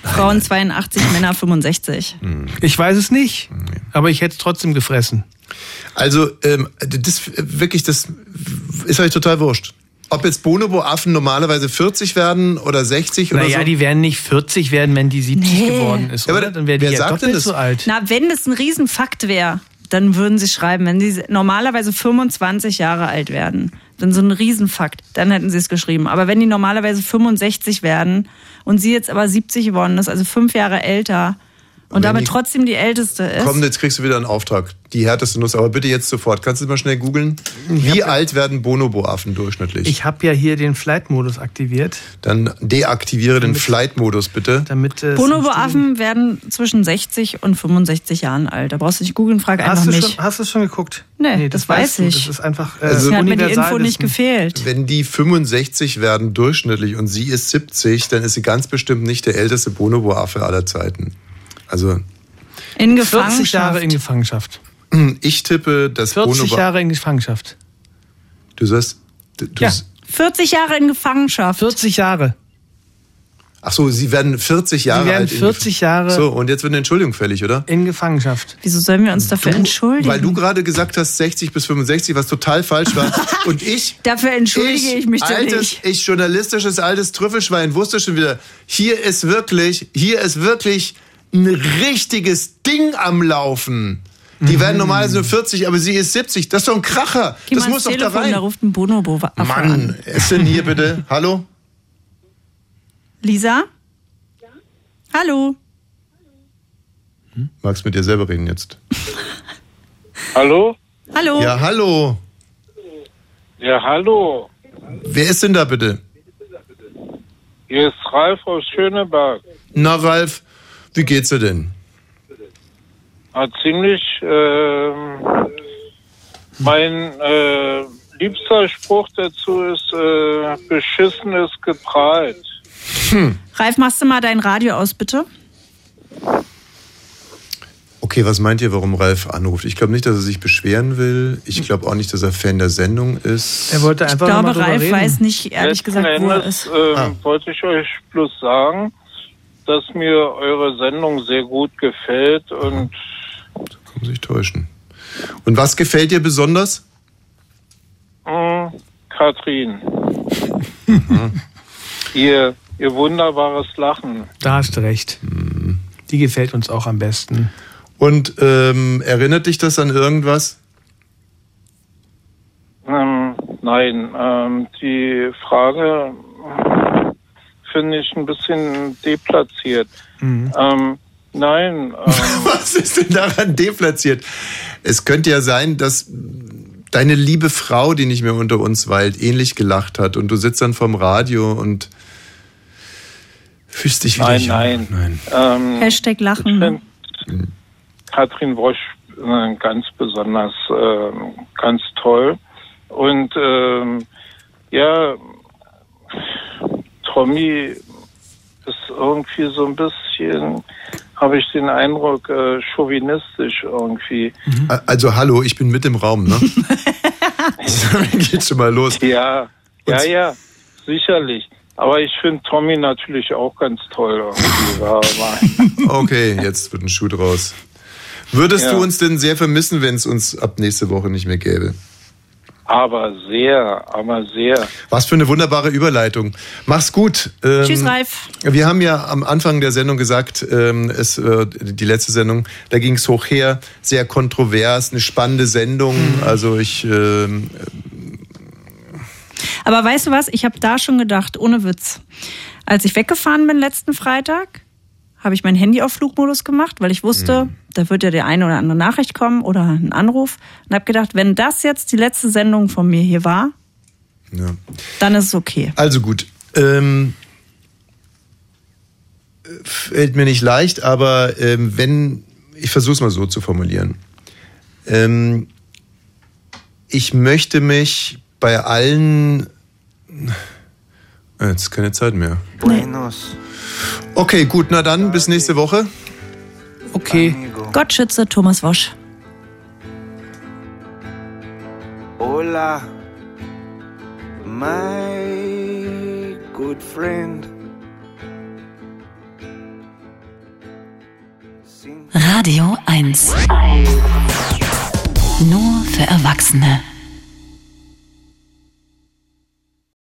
Frauen 82, Männer 65. Ich weiß es nicht, aber ich hätte es trotzdem gefressen. Also, ähm, das wirklich, das ist euch total wurscht. Ob jetzt Bonobo-Affen normalerweise 40 werden oder 60 oder Naja, so. die werden nicht 40 werden, wenn die 70 Nee. geworden ist. Ja, aber oder? Dann wäre die wer ja sagt denn doppelt das? so alt. Na, wenn das ein Riesenfakt wäre, dann würden sie schreiben, wenn sie normalerweise 25 Jahre alt werden, dann so ein Riesenfakt, dann hätten sie es geschrieben. Aber wenn die normalerweise 65 werden und sie jetzt aber 70 geworden ist, also fünf Jahre älter und damit trotzdem die älteste ist. Komm, jetzt kriegst du wieder einen Auftrag. Die härteste Nuss, aber bitte jetzt sofort. Kannst du mal schnell googeln? Wie alt werden Bonobo-Affen durchschnittlich? Ich habe ja hier den Flight-Modus aktiviert. Dann deaktiviere den Flight-Modus bitte. Damit es Bonobo-Affen werden zwischen 60 und 65 Jahren alt. Da brauchst du nicht googeln, frag einfach Hast du, mich. schon, hast du schon geguckt? Nee, das weiß weißt du. ich. Das ist einfach äh, Also- Mir hat mir die Info nicht gefehlt. Wenn die 65 werden durchschnittlich und sie ist 70, dann ist sie ganz bestimmt nicht der älteste Bonobo-Affe aller Zeiten. Also In 40 Jahre Gefangenschaft. in Gefangenschaft. ich tippe, dass 40 Bonobo... Jahre in Gefangenschaft. Du sagst... Du, du Ja. 40 Jahre in Gefangenschaft. 40 Jahre. Ach so, sie werden 40 Jahre Sie werden alt. in- 40 Jahre So, und jetzt wird eine Entschuldigung fällig, oder? in Gefangenschaft. Wieso sollen wir uns dafür entschuldigen? Weil du gerade gesagt hast 60 bis 65, was total falsch war. [LAUGHS] Und ich... Dafür entschuldige ich, mich doch altes, nicht. Ich, journalistisches altes Trüffelschwein, wusste schon wieder, hier ist wirklich, hier ist wirklich ein richtiges Ding am Laufen. Die Mhm. werden normalerweise nur 40, aber sie ist 70. Das ist doch ein Kracher. Geh das muss doch da Telefon, rein. da ruft ein Bonobo an. Mann, ist denn hier bitte? [LAUGHS] Hallo? Lisa? Hallo? Magst mit dir selber reden jetzt? Hallo? Hallo? Ja, hallo. Ja, hallo. Wer ist denn da bitte? Hier ist Ralf aus Schöneberg. Na, Ralf, wie geht's dir denn? Ah, ziemlich, ähm, mein äh, liebster Spruch dazu ist, äh, beschissen ist geprahlt. Ralf, machst du mal dein Radio aus, bitte? Okay, was meint ihr, warum Ralf anruft? Ich glaube nicht, dass er sich beschweren will. Ich glaube auch nicht, dass er Fan der Sendung ist. Er wollte Ich einfach glaube, mal drüber Ralf reden. weiß nicht, ehrlich Letzten gesagt, wo er Endes, ist. ähm, Ah. wollte ich euch bloß sagen, dass mir eure Sendung sehr gut gefällt und Kann sich täuschen. Und was gefällt dir besonders? mh, Katrin, [LAUGHS] ihr, ihr wunderbares Lachen. Da hast du recht. Die gefällt uns auch am besten. Und ähm, erinnert dich das an irgendwas? Ähm, nein, ähm, die Frage finde ich ein bisschen deplatziert. Ähm, nein, [LAUGHS] ähm, Was ist denn daran deplatziert? Es könnte ja sein, dass deine liebe Frau, die nicht mehr unter uns weilt, ähnlich gelacht hat und du sitzt dann vorm Radio und fühlst dich wieder Nein, nein. nein. Ähm, Hashtag ich Lachen. find Katrin Wosch äh, ganz besonders, äh, ganz toll. Und ähm, ja, Tommy ist irgendwie so ein bisschen, habe ich den Eindruck, äh, chauvinistisch irgendwie. Also hallo, ich bin mit im Raum, ne? [LAUGHS] [LAUGHS] Geht schon mal los. Ja, ja, ja, sicherlich. Aber ich finde Tommy natürlich auch ganz toll. [LAUGHS] Okay, jetzt wird ein Schuh draus. Würdest Ja. du uns denn sehr vermissen, wenn es uns ab nächste Woche nicht mehr gäbe? Aber sehr, aber sehr. Was für eine wunderbare Überleitung. Mach's gut. Ähm, Tschüss, Ralf. Wir haben ja am Anfang der Sendung gesagt, ähm, es, äh, die letzte Sendung, da ging es hoch her, sehr kontrovers, eine spannende Sendung. Also ich, ähm, Aber weißt du was? Ich habe da schon gedacht, ohne Witz. Als ich weggefahren bin letzten Freitag, habe ich mein Handy auf Flugmodus gemacht, weil ich wusste, da wird ja die eine oder andere Nachricht kommen oder ein Anruf. Und habe gedacht, wenn das jetzt die letzte Sendung von mir hier war, ja. dann ist es okay. Also gut. Ähm, fällt mir nicht leicht, aber ähm, wenn, ich versuche es mal so zu formulieren. Ähm, ich möchte mich bei allen. Jetzt ist keine Zeit mehr. Okay, gut, na dann, bis nächste Woche. Okay. Gott schütze Thomas Wosch. Hola, my good friend. Radio 1. Nur für Erwachsene.